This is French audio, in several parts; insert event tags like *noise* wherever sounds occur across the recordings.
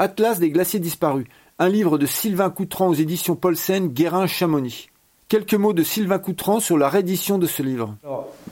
Atlas des glaciers disparus, un livre de Sylvain Coutran aux éditions Paulsen, Guérin, Chamonix. Quelques mots de Sylvain Coutran sur la réédition de ce livre.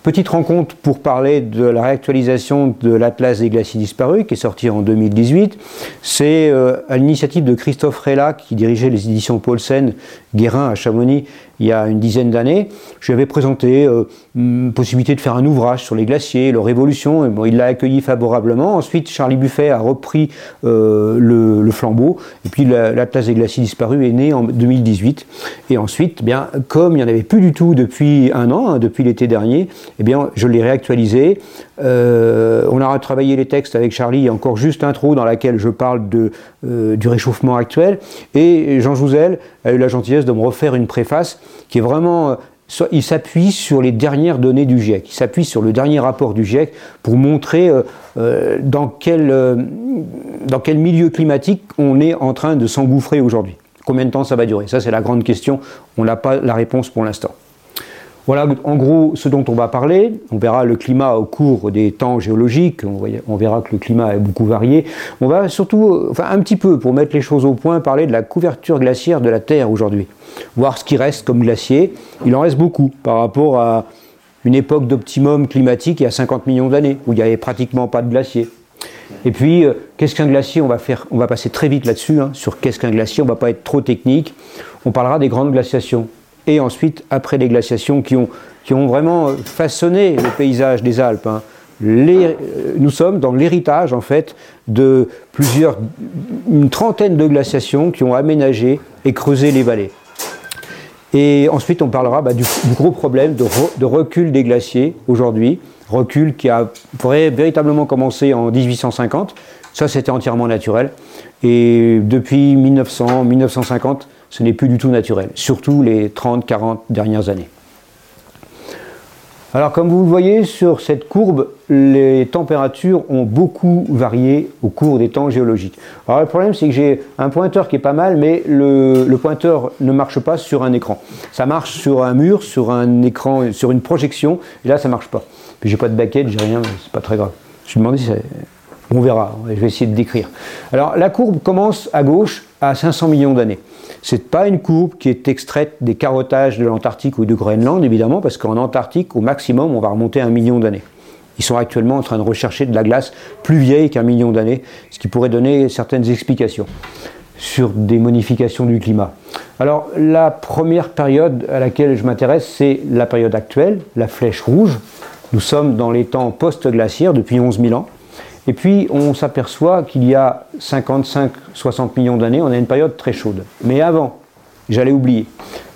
Petite rencontre pour parler de la réactualisation de l'Atlas des glaciers disparus qui est sorti en 2018. C'est euh, à l'initiative de Christophe Rella qui dirigeait les éditions Paulsen, Guérin à Chamonix il y a une dizaine d'années. Je lui avais présenté euh, une possibilité de faire un ouvrage sur les glaciers, leur évolution. Et il l'a accueilli favorablement. Ensuite, Charlie Buffet a repris euh, le, flambeau. Et puis, l'Atlas des glaciers disparus est né en 2018. Et ensuite, eh bien, comme il n'y en avait plus du tout depuis un an, hein, depuis l'été dernier, eh bien, je l'ai réactualisé. Euh, on a retravaillé les textes avec Charlie. Il y a encore juste intro dans laquelle je parle de, du réchauffement actuel. Et Jean Jouzel a eu la gentillesse de me refaire une préface qui est vraiment euh, il s'appuie sur les dernières données du GIEC, il s'appuie sur le dernier rapport du GIEC pour montrer euh, euh, dans, quel, dans quel milieu climatique on est en train de s'engouffrer aujourd'hui. Combien de temps ça va durer? Ça, c'est la grande question. On n'a pas la réponse pour l'instant. Voilà en gros ce dont on va parler. On verra le climat au cours des temps géologiques. On, verra que le climat est beaucoup varié. On va surtout, enfin un petit peu pour mettre les choses au point, parler de la couverture glaciaire de la Terre aujourd'hui. Voir ce qui reste comme glacier. Il en reste beaucoup par rapport à une époque d'optimum climatique il y a 50 millions d'années où il n'y avait pratiquement pas de glacier. Et puis, euh, qu'est-ce qu'un glacier? On va, faire, on va passer très vite là-dessus, hein, sur qu'est-ce qu'un glacier, on ne va pas être trop technique. On parlera des grandes glaciations et ensuite après les glaciations qui ont, qui ont vraiment façonné le paysage des Alpes. Hein. Euh, nous sommes dans l'héritage en fait de plusieurs, une trentaine de glaciations qui ont aménagé et creusé les vallées. Et ensuite on parlera bah, du, gros problème de, de, recul des glaciers aujourd'hui, recul qui a véritablement commencé en 1850. Ça c'était entièrement naturel. Et depuis 1900, 1950, ce n'est plus du tout naturel, surtout les 30-40 dernières années. Alors comme vous le voyez sur cette courbe, les températures ont beaucoup varié au cours des temps géologiques. Alors le problème c'est que j'ai un pointeur qui est pas mal, mais le, pointeur ne marche pas sur un écran. Ça marche sur un mur, sur un écran, sur une projection, et là ça marche pas. Puis j'ai pas de baquette, j'ai rien, c'est pas très grave. Je me demandais si on verra, je vais essayer de décrire. Alors la courbe commence à gauche à 500 millions d'années. Ce n'est pas une courbe qui est extraite des carottages de l'Antarctique ou du Groenland, évidemment, parce qu'en Antarctique, au maximum, on va remonter un million d'années. Ils sont actuellement en train de rechercher de la glace plus vieille qu'un million d'années, ce qui pourrait donner certaines explications sur des modifications du climat. Alors la première période à laquelle je m'intéresse, c'est la période actuelle, la flèche rouge. Nous sommes dans les temps post-glaciaires depuis 11 000 ans. Et puis on s'aperçoit qu'il y a 55-60 millions d'années, on a une période très chaude. Mais avant, j'allais oublier,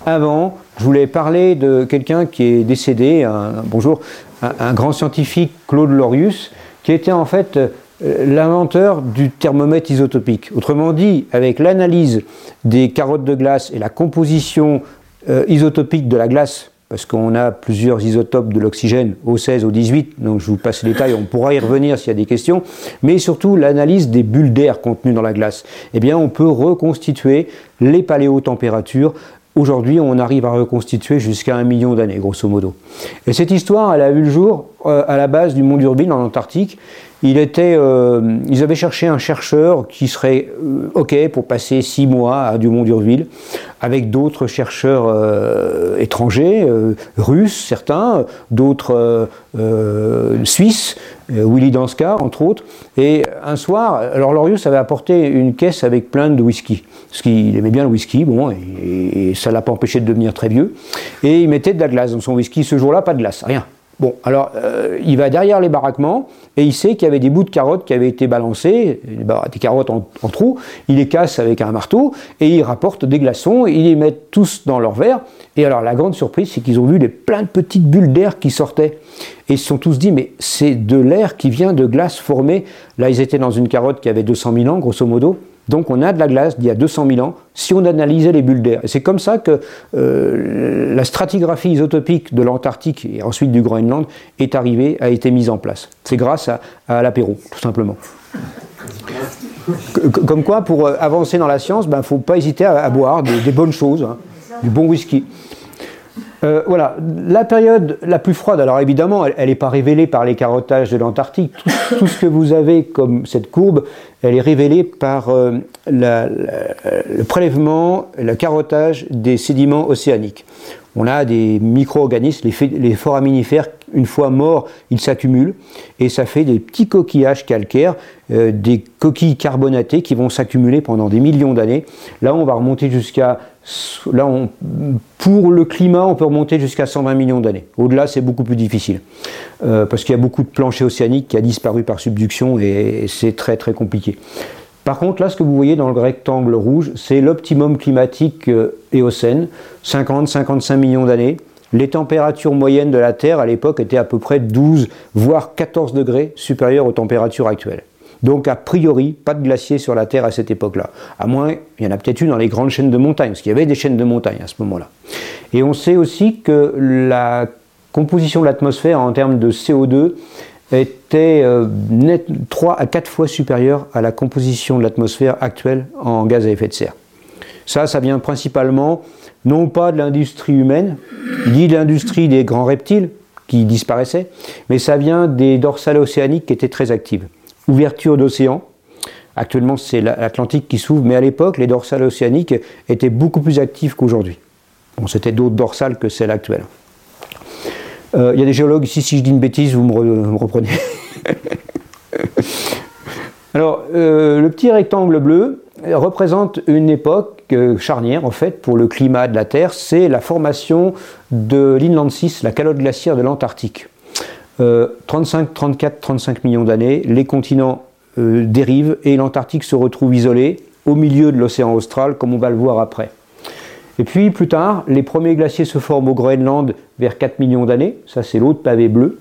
avant, je voulais parler de quelqu'un qui est décédé, un, bonjour, un, grand scientifique, Claude Lorius, qui était en fait euh, l'inventeur du thermomètre isotopique. Autrement dit, avec l'analyse des carottes de glace et la composition euh, isotopique de la glace parce qu'on a plusieurs isotopes de l'oxygène, au 16, au 18, donc je vous passe les détails, on pourra y revenir s'il y a des questions, mais surtout l'analyse des bulles d'air contenues dans la glace. Eh bien, on peut reconstituer les paléotempératures Aujourd'hui, on arrive à reconstituer jusqu'à un million d'années, grosso modo. Et cette histoire, elle a vu le jour euh, à la base du mont d'Urbine en Antarctique. Il était, euh, ils avaient cherché un chercheur qui serait euh, OK pour passer six mois à Dumont d'Urville, avec d'autres chercheurs euh, étrangers, russes certains, d'autres suisses, Willy Danskar entre autres. Et un soir, alors Lorius avait apporté une caisse avec plein de whisky, parce qu'il aimait bien le whisky, bon, et, et ça l'a pas empêché de devenir très vieux. Et il mettait de la glace dans son whisky. Ce jour-là, pas de glace, rien. Bon, alors euh, il va derrière les baraquements et il sait qu'il y avait des bouts de carottes qui avaient été balancés, des carottes en, trous, il les casse avec un marteau et il rapporte des glaçons, ils les mettent tous dans leur verre. Et alors la grande surprise, c'est qu'ils ont vu des, plein de petites bulles d'air qui sortaient. Et ils se sont tous dit, mais c'est de l'air qui vient de glace formée. Là, ils étaient dans une carotte qui avait 200 000 ans, grosso modo. Donc on a de la glace d'il y a 200 000 ans si on analysait les bulles d'air. Et c'est comme ça que euh, la stratigraphie isotopique de l'Antarctique et ensuite du Groenland est arrivée, a été mise en place. C'est grâce à, l'apéro, tout simplement. Comme quoi, pour euh, avancer dans la science, il ben, ne faut pas hésiter à, boire des, bonnes choses, hein, du bon whisky. Euh, voilà, la période la plus froide, alors évidemment, elle n'est pas révélée par les carottages de l'Antarctique. Tout, ce que vous avez comme cette courbe, elle est révélée par euh, le prélèvement, le carottage des sédiments océaniques. On a des micro-organismes, les, les foraminifères une fois morts, ils s'accumulent et ça fait des petits coquillages calcaires, euh, des coquilles carbonatées qui vont s'accumuler pendant des millions d'années. Là, on va remonter jusqu'à pour le climat, on peut remonter jusqu'à 120 millions d'années. Au-delà, c'est beaucoup plus difficile euh, parce qu'il y a beaucoup de plancher océanique qui a disparu par subduction et c'est très très compliqué. Par contre, là, ce que vous voyez dans le rectangle rouge, c'est l'optimum climatique euh, éocène, 50-55 millions d'années. Les températures moyennes de la Terre à l'époque étaient à peu près 12 voire 14 degrés supérieures aux températures actuelles. Donc a priori, pas de glacier sur la Terre à cette époque-là. À moins, il y en a peut-être eu dans les grandes chaînes de montagnes, parce qu'il y avait des chaînes de montagnes à ce moment-là. Et on sait aussi que la composition de l'atmosphère en termes de CO2 était 3 euh, à 4 fois supérieure à la composition de l'atmosphère actuelle en gaz à effet de serre. Ça, ça vient principalement non pas de l'industrie humaine, ni de l'industrie des grands reptiles qui disparaissaient, mais ça vient des dorsales océaniques qui étaient très actives. Ouverture d'océan, actuellement c'est l'Atlantique qui s'ouvre, mais à l'époque les dorsales océaniques étaient beaucoup plus actives qu'aujourd'hui. Bon, c'était d'autres dorsales que celles actuelles. Euh, il y a des géologues ici, si je dis une bêtise, vous me, reprenez. *laughs* Alors, euh, le petit rectangle bleu représente une époque charnière en fait pour le climat de la Terre, c'est la formation de l'Inland 6, la calotte glaciaire de l'Antarctique. 35, 34, 35 millions d'années, les continents euh, dérivent et l'Antarctique se retrouve isolé au milieu de l'océan austral, comme on va le voir après. Et puis plus tard, les premiers glaciers se forment au Groenland vers 4 millions d'années, ça c'est l'autre pavé bleu,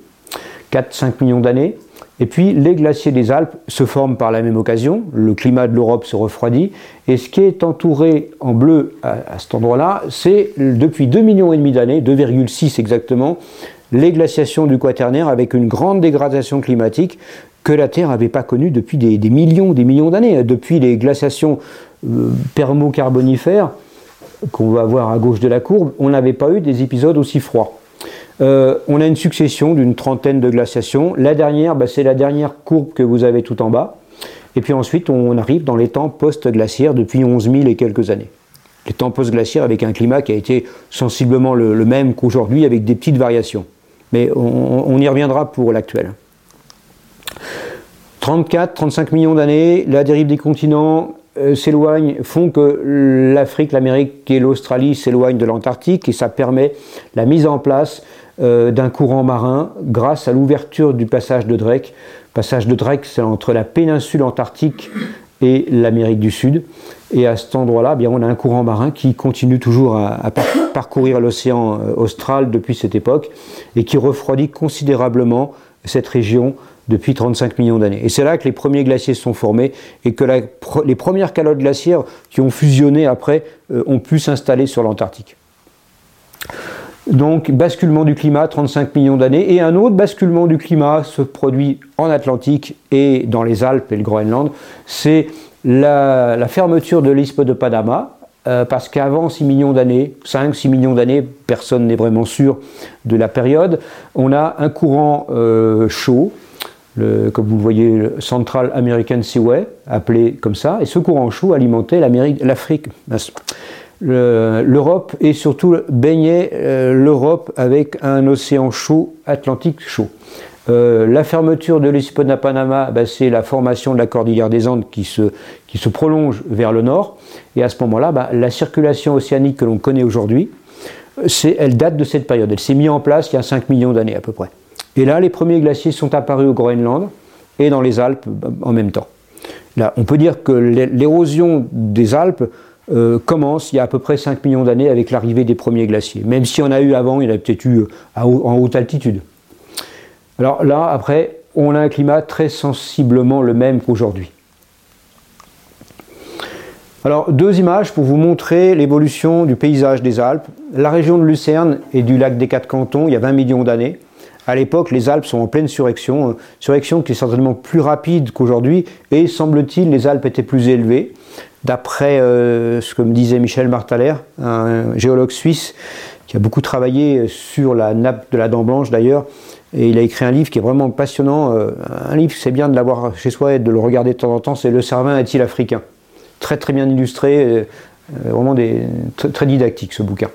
4-5 millions d'années. Et puis les glaciers des Alpes se forment par la même occasion, le climat de l'Europe se refroidit, et ce qui est entouré en bleu à, cet endroit-là, c'est depuis 2 millions d'années, 2,6 exactement, les glaciations du Quaternaire avec une grande dégradation climatique que la Terre n'avait pas connue depuis des, millions, des millions d'années, depuis les glaciations euh, permo-carbonifères qu'on va voir à gauche de la courbe, on n'avait pas eu des épisodes aussi froids. Euh, on a une succession d'une trentaine de glaciations. La dernière, bah, c'est la dernière courbe que vous avez tout en bas. Et puis ensuite, on arrive dans les temps post-glaciaires depuis 11 000 et quelques années. Les temps post-glaciaires avec un climat qui a été sensiblement le, même qu'aujourd'hui avec des petites variations. Mais on, y reviendra pour l'actuel. 34, 35 millions d'années, la dérive des continents euh, s'éloignent, font que l'Afrique, l'Amérique et l'Australie s'éloignent de l'Antarctique et ça permet la mise en place euh, d'un courant marin grâce à l'ouverture du passage de Drake. Passage de Drake, c'est entre la péninsule antarctique et l'Amérique du Sud. Et à cet endroit-là, on a un courant marin qui continue toujours à, parcourir l'océan euh, austral depuis cette époque et qui refroidit considérablement cette région depuis 35 millions d'années. Et c'est là que les premiers glaciers sont formés et que les premières calottes glaciaires qui ont fusionné après euh, ont pu s'installer sur l'Antarctique. Donc basculement du climat, 35 millions d'années, et un autre basculement du climat se produit en Atlantique et dans les Alpes et le Groenland, c'est la, fermeture de l'ISP de Panama, euh, parce qu'avant 6 millions d'années, 5-6 millions d'années, personne n'est vraiment sûr de la période, on a un courant euh, chaud, comme vous voyez, le Central American Seaway, appelé comme ça, et ce courant chaud alimentait l'Afrique, l'Europe et surtout baignait euh, l'Europe avec un océan chaud, Atlantique chaud. Euh, la fermeture de l'Espona Panama, bah, c'est la formation de la cordillère des Andes qui se, qui se prolonge vers le nord. Et à ce moment-là, bah, la circulation océanique que l'on connaît aujourd'hui, elle date de cette période. Elle s'est mise en place il y a 5 millions d'années à peu près. Et là, les premiers glaciers sont apparus au Groenland et dans les Alpes bah, en même temps. Là, on peut dire que l'érosion des Alpes euh, commence il y a à peu près 5 millions d'années avec l'arrivée des premiers glaciers. Même si on a eu avant, il y en a peut-être eu en haute altitude. Alors là, après, on a un climat très sensiblement le même qu'aujourd'hui. Alors, deux images pour vous montrer l'évolution du paysage des Alpes. La région de Lucerne et du lac des Quatre Cantons, il y a 20 millions d'années. À l'époque, les Alpes sont en pleine surrection, surrection qui est certainement plus rapide qu'aujourd'hui, et semble-t-il, les Alpes étaient plus élevées. D'après ce que me disait Michel Martaler, un géologue suisse qui a beaucoup travaillé sur la nappe de la dent blanche d'ailleurs, et il a écrit un livre qui est vraiment passionnant. Un livre, c'est bien de l'avoir chez soi et de le regarder de temps en temps, c'est Le Cervin est-il africain? Très très bien illustré, vraiment des, très didactique ce bouquin.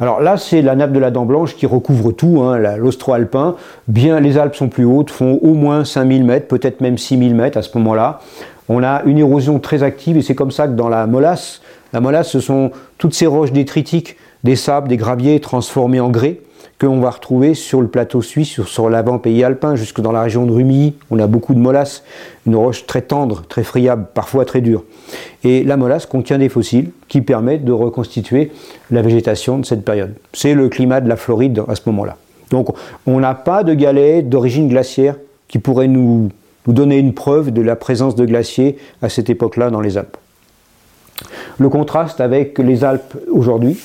Alors là, c'est la nappe de la dent blanche qui recouvre tout, hein, l'austro-alpin. Bien, les Alpes sont plus hautes, font au moins 5000 mètres, peut-être même 6000 mètres à ce moment-là. On a une érosion très active et c'est comme ça que dans la molasse, la molasse, ce sont toutes ces roches détritiques, des sables, des graviers transformés en grès qu'on va retrouver sur le plateau suisse, sur, sur l'avant-pays alpin, jusque dans la région de Rumilly. On a beaucoup de molasse, une roche très tendre, très friable, parfois très dure. Et la molasse contient des fossiles qui permettent de reconstituer la végétation de cette période. C'est le climat de la Floride à ce moment-là. Donc on n'a pas de galets d'origine glaciaire qui pourraient nous, nous donner une preuve de la présence de glaciers à cette époque-là dans les Alpes. Le contraste avec les Alpes aujourd'hui,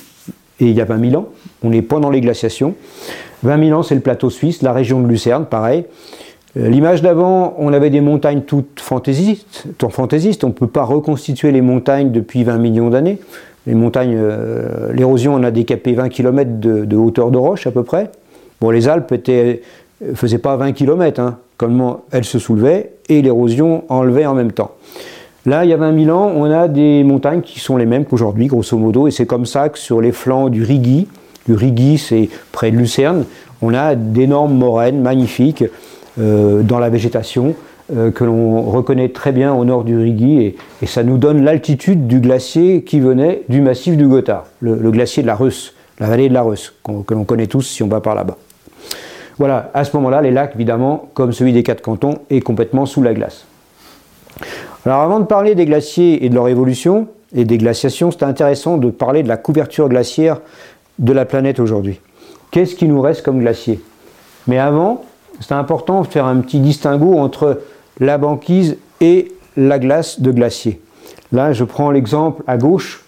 et il y a 20 000 ans, on est pendant les glaciations. 20 000 ans, c'est le plateau suisse, la région de Lucerne, pareil. Euh, l'image d'avant, on avait des montagnes toutes fantaisistes. fantaisistes. On ne peut pas reconstituer les montagnes depuis 20 millions d'années. Les montagnes, euh, l'érosion en a décapé 20 km de, hauteur de roche à peu près. Bon, les Alpes ne faisaient pas 20 km, elles se soulevaient, et l'érosion enlevait en même temps. Là, il y a 20 000 ans, on a des montagnes qui sont les mêmes qu'aujourd'hui, grosso modo, et c'est comme ça que sur les flancs du Rigi, du Rigi, c'est près de Lucerne, on a d'énormes moraines magnifiques euh, dans la végétation euh, que l'on reconnaît très bien au nord du Rigi, et, ça nous donne l'altitude du glacier qui venait du massif du Gothard, le, glacier de la Reuss, la vallée de la Reuss, que l'on connaît tous si on va par là-bas. Voilà, à ce moment-là, les lacs, évidemment, comme celui des quatre cantons, est complètement sous la glace. Alors avant de parler des glaciers et de leur évolution et des glaciations, c'est intéressant de parler de la couverture glaciaire de la planète aujourd'hui. Qu'est-ce qui nous reste comme glacier? Mais avant, c'est important de faire un petit distinguo entre la banquise et la glace de glacier. Là, je prends l'exemple à gauche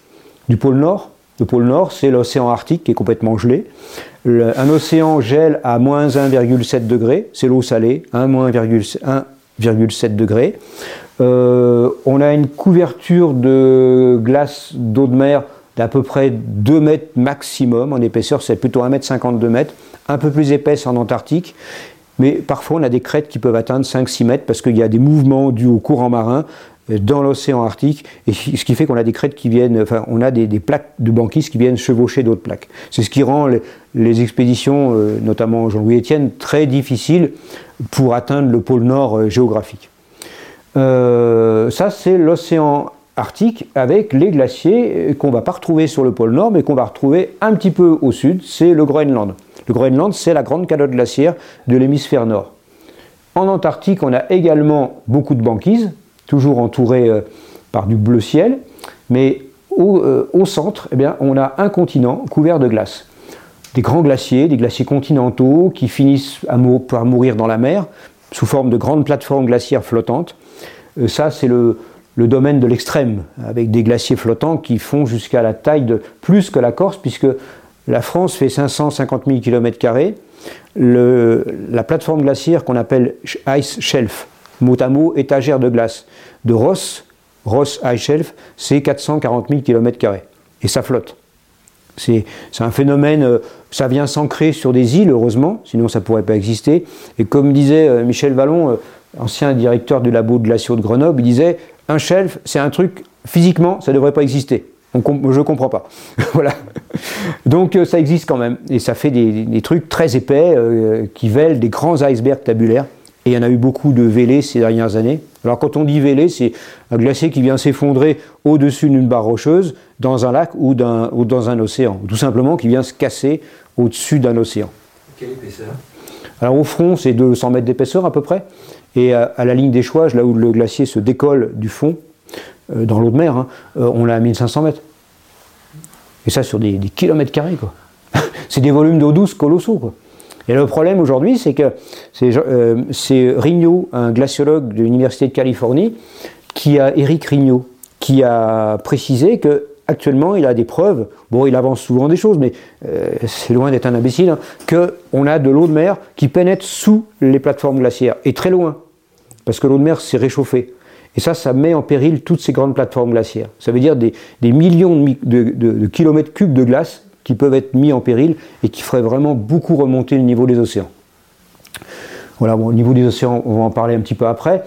du pôle Nord. Le pôle Nord, c'est l'océan Arctique qui est complètement gelé. Un océan gèle à moins 1,7 degré, c'est l'eau salée, 1, moins 1,7 degré. Euh, on a une couverture de glace d'eau de mer d'à peu près 2 mètres maximum en épaisseur, c'est plutôt 1 mètre 52 mètres, un peu plus épaisse en Antarctique. Mais parfois, on a des crêtes qui peuvent atteindre 5-6 mètres parce qu'il y a des mouvements dus au courant marin dans l'océan Arctique, ce qui fait qu'on a des crêtes qui viennent, enfin, on a des, plaques de banquise qui viennent chevaucher d'autres plaques. C'est ce qui rend les, expéditions, euh, notamment Jean-Louis Etienne, très difficiles pour atteindre le pôle nord géographique. Euh, ça, c'est l'océan Arctique avec les glaciers qu'on ne va pas retrouver sur le pôle Nord, mais qu'on va retrouver un petit peu au sud, c'est le Groenland. Le Groenland, c'est la grande calotte glaciaire de l'hémisphère nord. En Antarctique, on a également beaucoup de banquises, toujours entourées euh, par du bleu ciel, mais au, euh, centre, eh on a un continent couvert de glace. Des grands glaciers, des glaciers continentaux qui finissent par mourir dans la mer sous forme de grandes plateformes glaciaires flottantes euh, ça, c'est le, domaine de l'extrême, avec des glaciers flottants qui font jusqu'à la taille de plus que la Corse, puisque la France fait 550 000 km. la plateforme glaciaire qu'on appelle Ice Shelf, mot à mot étagère de glace, de Ross, Ross Ice Shelf, c'est 440 000 km. Et ça flotte. C'est un phénomène, euh, ça vient s'ancrer sur des îles, heureusement, sinon ça ne pourrait pas exister. Et comme disait euh, Michel Vallon, ancien directeur du labo de glaciaux de Grenoble, il disait un shelf, c'est un truc, physiquement, ça ne devrait pas exister. je ne comprends pas. *laughs* voilà. Donc euh, ça existe quand même. Et ça fait des, trucs très épais euh, qui vèlent des grands icebergs tabulaires. Et il y en a eu beaucoup de vélés ces dernières années. Alors quand on dit vélé, c'est un glacier qui vient s'effondrer au-dessus d'une barre rocheuse dans un lac ou, ou dans un océan. Tout simplement qui vient se casser au-dessus d'un océan. Quelle épaisseur? Alors au front, c'est 200 mètres d'épaisseur à peu près. Et à, la ligne des Chouages, là où le glacier se décolle du fond, euh, dans l'eau de mer, hein, euh, on l'a à 1500 mètres. Et ça sur des, kilomètres carrés, quoi. *laughs* c'est des volumes d'eau douce colossaux, quoi. Et le problème aujourd'hui, c'est que c'est euh, Rigno, un glaciologue de l'Université de Californie, qui a, Eric Rigno, qui a précisé que actuellement, il a des preuves, bon, il avance souvent des choses, mais c'est loin d'être un imbécile, hein, qu'on a de l'eau de mer qui pénètre sous les plateformes glaciaires, et très loin parce que l'eau de mer s'est réchauffée. Et ça, ça met en péril toutes ces grandes plateformes glaciaires. Ça veut dire des, millions de, kilomètres cubes de glace qui peuvent être mis en péril et qui feraient vraiment beaucoup remonter le niveau des océans. Voilà, au niveau des océans, on va en parler un petit peu après.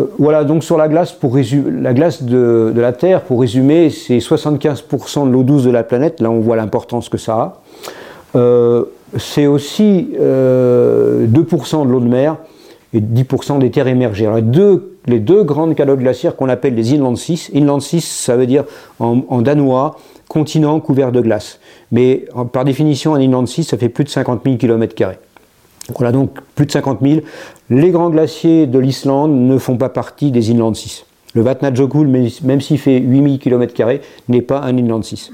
Euh, voilà, donc sur la glace, pour la glace de, la Terre, pour résumer, c'est 75% de l'eau douce de la planète. Là, on voit l'importance que ça a. Euh, c'est aussi 2% euh, de l'eau de mer et 10% des terres émergées. Les, deux, les deux grandes calottes glaciaires qu'on appelle les Inland Seas. Inland Seas, ça veut dire en, danois continent couvert de glace. Mais par définition, un Inland Sea, ça fait plus de 50 000 km. Voilà donc plus de 50 000. Les grands glaciers de l'Islande ne font pas partie des Inland Seas. Le Vatnajökull, même s'il fait 8000 km, n'est pas un Inland Seas.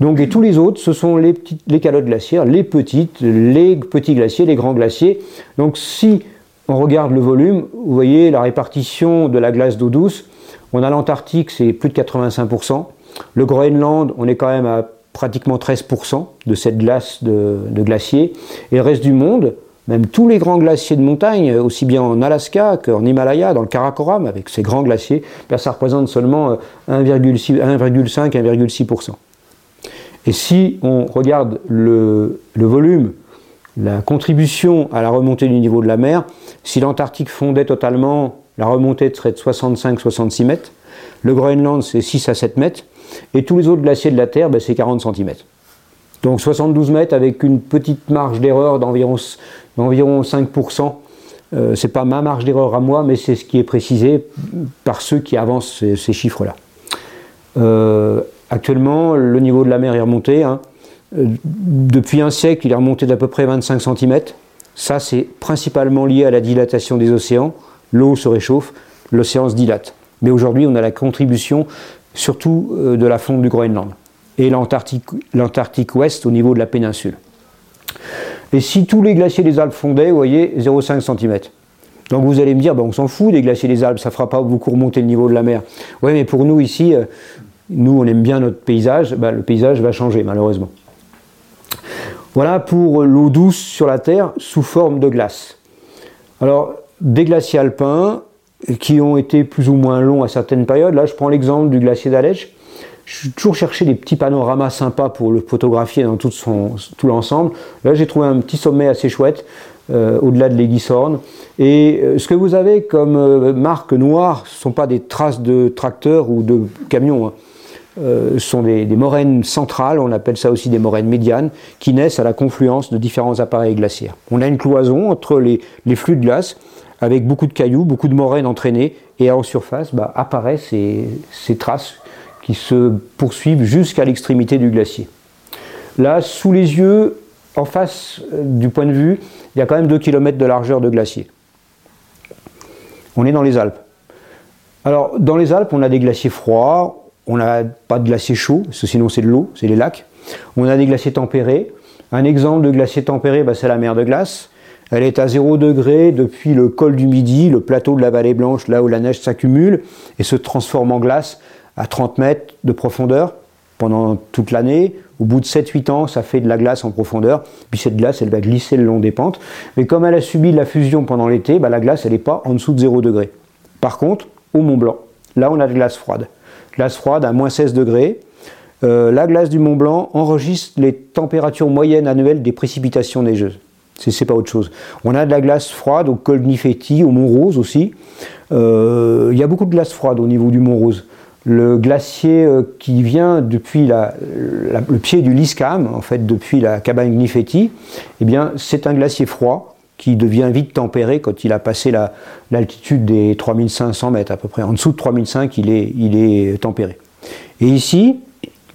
Donc, et tous les autres, ce sont les, les calottes glaciaires, les petites, les petits glaciers, les grands glaciers. Donc, si on regarde le volume, vous voyez la répartition de la glace d'eau douce. On a l'Antarctique, c'est plus de 85%. Le Groenland, on est quand même à pratiquement 13% de cette glace de, de glacier. Et le reste du monde, même tous les grands glaciers de montagne, aussi bien en Alaska qu'en Himalaya, dans le Karakoram, avec ces grands glaciers, ben, ça représente seulement 1,5-1,6%. Et si on regarde le, volume, la contribution à la remontée du niveau de la mer, si l'Antarctique fondait totalement, la remontée serait de 65-66 mètres, le Groenland c'est 6 à 7 mètres, et tous les autres glaciers de la Terre, ben, c'est 40 cm. Donc 72 mètres avec une petite marge d'erreur d'environ 5%. Euh, c'est pas ma marge d'erreur à moi, mais c'est ce qui est précisé par ceux qui avancent ces, chiffres-là. Euh, actuellement, le niveau de la mer est remonté. Hein. Euh, depuis un siècle, il est remonté d'à peu près 25 cm. Ça, c'est principalement lié à la dilatation des océans. L'eau se réchauffe, l'océan se dilate. Mais aujourd'hui, on a la contribution surtout euh, de la fonte du Groenland et l'Antarctique ouest au niveau de la péninsule. Et si tous les glaciers des Alpes fondaient, vous voyez, 0,5 cm. Donc vous allez me dire, ben, on s'en fout des glaciers des Alpes, ça ne fera pas beaucoup remonter le niveau de la mer. Oui, mais pour nous ici, euh, nous on aime bien notre paysage, ben, le paysage va changer malheureusement. Voilà pour l'eau douce sur la Terre sous forme de glace. Alors, des glaciers alpins qui ont été plus ou moins longs à certaines périodes. Là, je prends l'exemple du glacier d'Alèche je toujours cherché des petits panoramas sympas pour le photographier dans tout, tout l'ensemble. Là, j'ai trouvé un petit sommet assez chouette, euh, au-delà de l'Aiguishorn. Et euh, ce que vous avez comme euh, marque noire, ce ne sont pas des traces de tracteurs ou de camions. Hein. ce sont des, moraines centrales, on appelle ça aussi des moraines médianes, qui naissent à la confluence de différents appareils glaciaires. On a une cloison entre les, flux de glace, avec beaucoup de cailloux, beaucoup de moraines entraînées, et en surface bah, apparaissent ces traces qui se poursuivent jusqu'à l'extrémité du glacier. Là, sous les yeux, en face euh, du point de vue, il y a quand même 2 km de largeur de glacier. On est dans les Alpes. Alors, dans les Alpes, on a des glaciers froids, on n'a pas de glaciers chauds, sinon c'est de l'eau, c'est les lacs. On a des glaciers tempérés. Un exemple de glacier tempéré, bah, c'est la mer de glace. Elle est à 0 degré depuis le col du Midi, le plateau de la vallée blanche, là où la neige s'accumule et se transforme en glace à 30 mètres de profondeur pendant toute l'année. Au bout de 7-8 ans, ça fait de la glace en profondeur. Puis cette glace, elle va glisser le long des pentes. Mais comme elle a subi de la fusion pendant l'été, bah, la glace, elle n'est pas en dessous de 0 degré. Par contre, au Mont Blanc, là, on a de glace froide. Glace froide à moins 16 degrés. Euh, la glace du Mont Blanc enregistre les températures moyennes annuelles des précipitations neigeuses. C'est pas autre chose. On a de la glace froide au col Nifetti, au Mont Rose aussi. Euh, il y a beaucoup de glace froide au niveau du Mont Rose le glacier euh, qui vient depuis le pied du Liscam, en fait depuis la cabane Gnifetti, eh bien c'est un glacier froid qui devient vite tempéré quand il a passé l'altitude des 3500 mètres à peu près. En dessous de 3500, il est, il est tempéré. Et ici,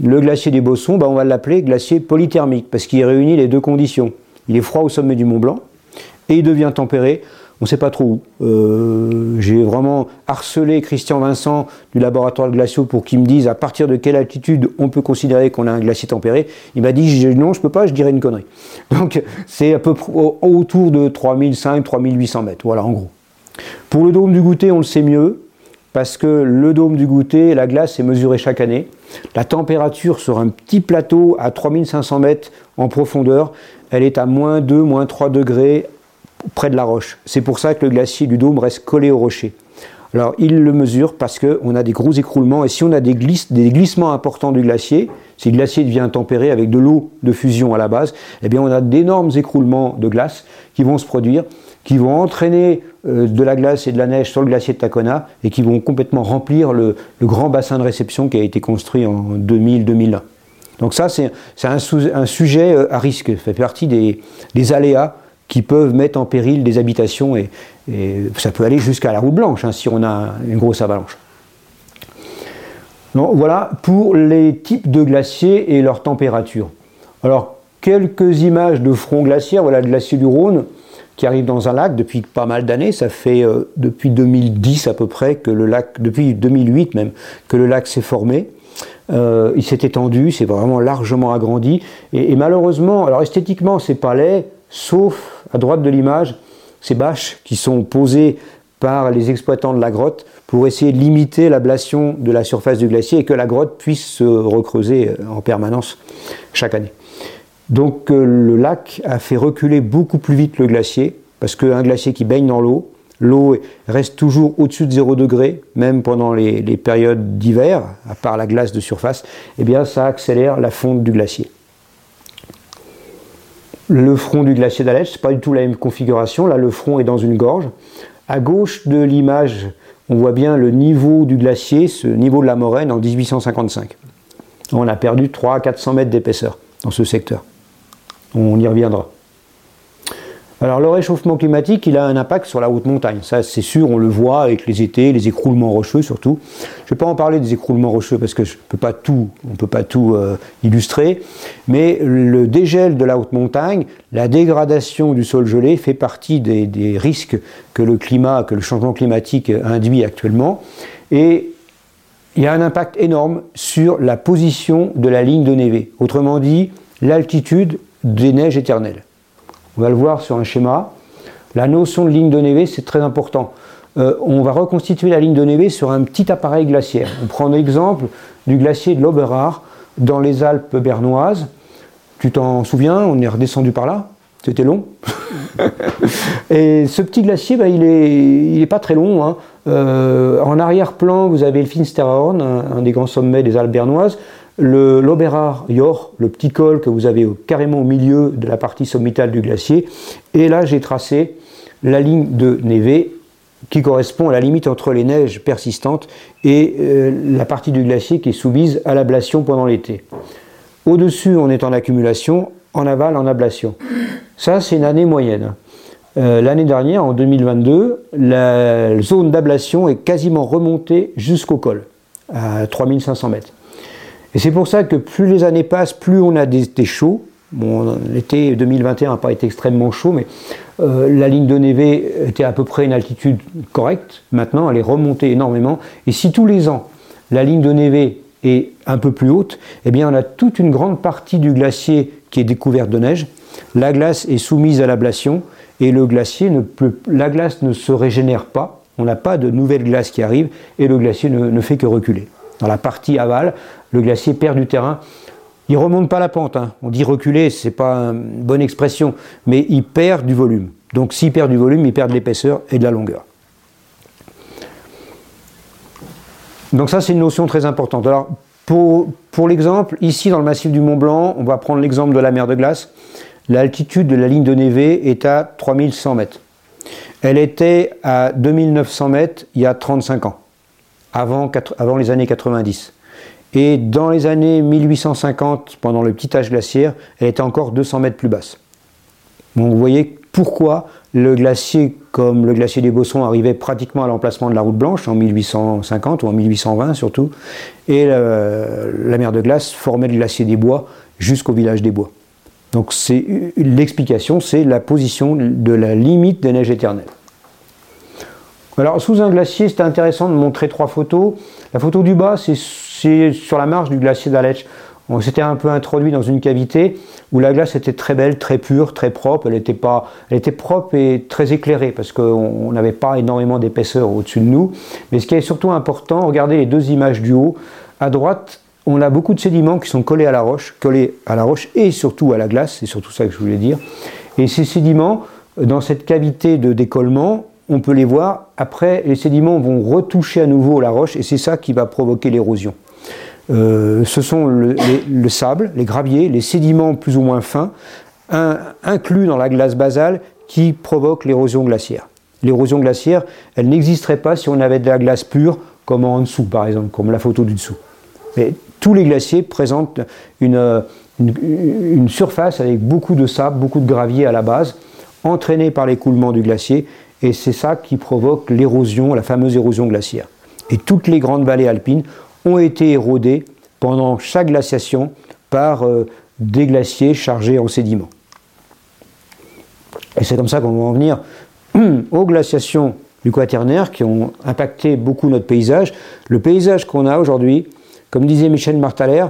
le glacier des Bossons, ben, on va l'appeler glacier polythermique parce qu'il réunit les deux conditions. Il est froid au sommet du Mont Blanc et il devient tempéré on ne sait pas trop où. Euh, j'ai vraiment harcelé Christian Vincent du laboratoire de glaciaux pour qu'il me dise à partir de quelle altitude on peut considérer qu'on a un glacier tempéré. Il m'a dit non, je ne peux pas, je dirais une connerie. *laughs* Donc c'est à peu près autour de 3500-3800 mètres. Voilà en gros. Pour le dôme du goûter, on le sait mieux parce que le dôme du goûter, la glace est mesurée chaque année. La température sur un petit plateau à 3500 mètres en profondeur, elle est à moins 2, moins 3 degrés près de la roche. C'est pour ça que le glacier du Dôme reste collé au rocher. Alors ils le mesurent parce qu'on a des gros écroulements et si on a des, glissements importants du glacier, si le glacier devient tempéré avec de l'eau de fusion à la base, eh bien on a d'énormes écroulements de glace qui vont se produire, qui vont entraîner euh, de la glace et de la neige sur le glacier de Tacona et qui vont complètement remplir le, grand bassin de réception qui a été construit en 2000-2001. Donc ça, c'est un, sujet euh, à risque, ça fait partie des, aléas qui peuvent mettre en péril des habitations et, ça peut aller jusqu'à la route blanche hein, si on a une grosse avalanche. Donc, voilà pour les types de glaciers et leur température. Alors, quelques images de front glaciaire, voilà le glacier du Rhône qui arrive dans un lac depuis pas mal d'années. Ça fait euh, depuis 2010 à peu près que le lac, depuis 2008 même, que le lac s'est formé. Euh, il s'est étendu, c'est vraiment largement agrandi. Et, malheureusement, alors esthétiquement, c'est pas laid, sauf à droite de l'image, ces bâches qui sont posées par les exploitants de la grotte pour essayer de limiter l'ablation de la surface du glacier et que la grotte puisse se recreuser euh, en permanence chaque année. Donc euh, le lac a fait reculer beaucoup plus vite le glacier, parce qu'un glacier qui baigne dans l'eau, l'eau reste toujours au-dessus de 0 degré, même pendant les, périodes d'hiver, à part la glace de surface, eh bien ça accélère la fonte du glacier. Le front du glacier d'Aletsch, ce n'est pas du tout la même configuration. Là, le front est dans une gorge. À gauche de l'image, on voit bien le niveau du glacier, ce niveau de la moraine en 1855. On a perdu 300 à 400 mètres d'épaisseur dans ce secteur. On y reviendra. Alors le réchauffement climatique, il a un impact sur la haute montagne. Ça, c'est sûr, on le voit avec les étés, les écroulements rocheux surtout. Je ne vais pas en parler des écroulements rocheux parce que je peux pas tout, on ne peut pas tout euh, illustrer. Mais le dégel de la haute montagne, la dégradation du sol gelé fait partie des, risques que le climat, que le changement climatique induit actuellement. Et il y a un impact énorme sur la position de la ligne de névé. Autrement dit, l'altitude des neiges éternelles. On va le voir sur un schéma. La notion de ligne de névé, c'est très important. Euh, on va reconstituer la ligne de névé sur un petit appareil glaciaire. On prend l'exemple du glacier de l'Oberach dans les Alpes bernoises. Tu t'en souviens, on est redescendu par là. C'était long. *laughs* Et ce petit glacier, bah, il n'est est pas très long. Hein. Euh, en arrière-plan, vous avez le Finsterhorn, un, des grands sommets des Alpes bernoises le l'Oberard Jor, le petit col que vous avez carrément au milieu de la partie sommitale du glacier. Et là, j'ai tracé la ligne de névé qui correspond à la limite entre les neiges persistantes et euh, la partie du glacier qui est soumise à l'ablation pendant l'été. Au-dessus, on est en accumulation, en aval, en ablation. Ça, c'est une année moyenne. Euh, l'année dernière, en 2022, la zone d'ablation est quasiment remontée jusqu'au col, à 3500 mètres. Et c'est pour ça que plus les années passent, plus on a des étés chauds. Bon, l'été 2021 n'a pas été extrêmement chaud, mais euh, la ligne de Névé était à peu près une altitude correcte. Maintenant, elle est remontée énormément. Et si tous les ans, la ligne de Névé est un peu plus haute, eh bien, on a toute une grande partie du glacier qui est découverte de neige. La glace est soumise à l'ablation et le glacier la glace ne se régénère pas. On n'a pas de nouvelle glace qui arrive et le glacier ne fait que reculer. Dans la partie aval, le glacier perd du terrain. Il remonte pas la pente. Hein. On dit reculer, c'est pas une bonne expression, mais il perd du volume. Donc s'il perd du volume, il perd de l'épaisseur et de la longueur. Donc ça, c'est une notion très importante. Alors, pour, l'exemple, ici dans le massif du Mont Blanc, on va prendre l'exemple de la mer de glace. L'altitude de la ligne de névé est à 3100 mètres. Elle était à 2900 mètres il y a 35 ans avant les années 90. Et dans les années 1850, pendant le petit âge glaciaire, elle était encore 200 mètres plus basse. Donc vous voyez pourquoi le glacier, comme le glacier des Bossons, arrivait pratiquement à l'emplacement de la route blanche en 1850 ou en 1820 surtout, et la mer de glace formait le glacier des Bois jusqu'au village des Bois. Donc l'explication, c'est la position de la limite des neiges éternelles. Alors sous un glacier, c'était intéressant de montrer trois photos. La photo du bas, c'est sur la marge du glacier d'Aletsch. On s'était un peu introduit dans une cavité où la glace était très belle, très pure, très propre. Elle était, pas, elle était propre et très éclairée parce qu'on n'avait pas énormément d'épaisseur au-dessus de nous. Mais ce qui est surtout important, regardez les deux images du haut. À droite, on a beaucoup de sédiments qui sont collés à la roche, collés à la roche et surtout à la glace. C'est surtout ça que je voulais dire. Et ces sédiments, dans cette cavité de décollement, on peut les voir. Après, les sédiments vont retoucher à nouveau la roche et c'est ça qui va provoquer l'érosion. Euh, ce sont le, sable, les graviers, les sédiments plus ou moins fins, inclus dans la glace basale, qui provoquent l'érosion glaciaire. L'érosion glaciaire, elle n'existerait pas si on avait de la glace pure, comme en dessous par exemple, comme la photo du dessous. Mais tous les glaciers présentent une, surface avec beaucoup de sable, beaucoup de gravier à la base, entraîné par l'écoulement du glacier, et c'est ça qui provoque l'érosion, la fameuse érosion glaciaire. Et toutes les grandes vallées alpines ont été érodées pendant chaque glaciation par euh, des glaciers chargés en sédiments. Et c'est comme ça qu'on va en venir *clears throat* aux glaciations du quaternaire qui ont impacté beaucoup notre paysage. Le paysage qu'on a aujourd'hui, comme disait Michel Martaler,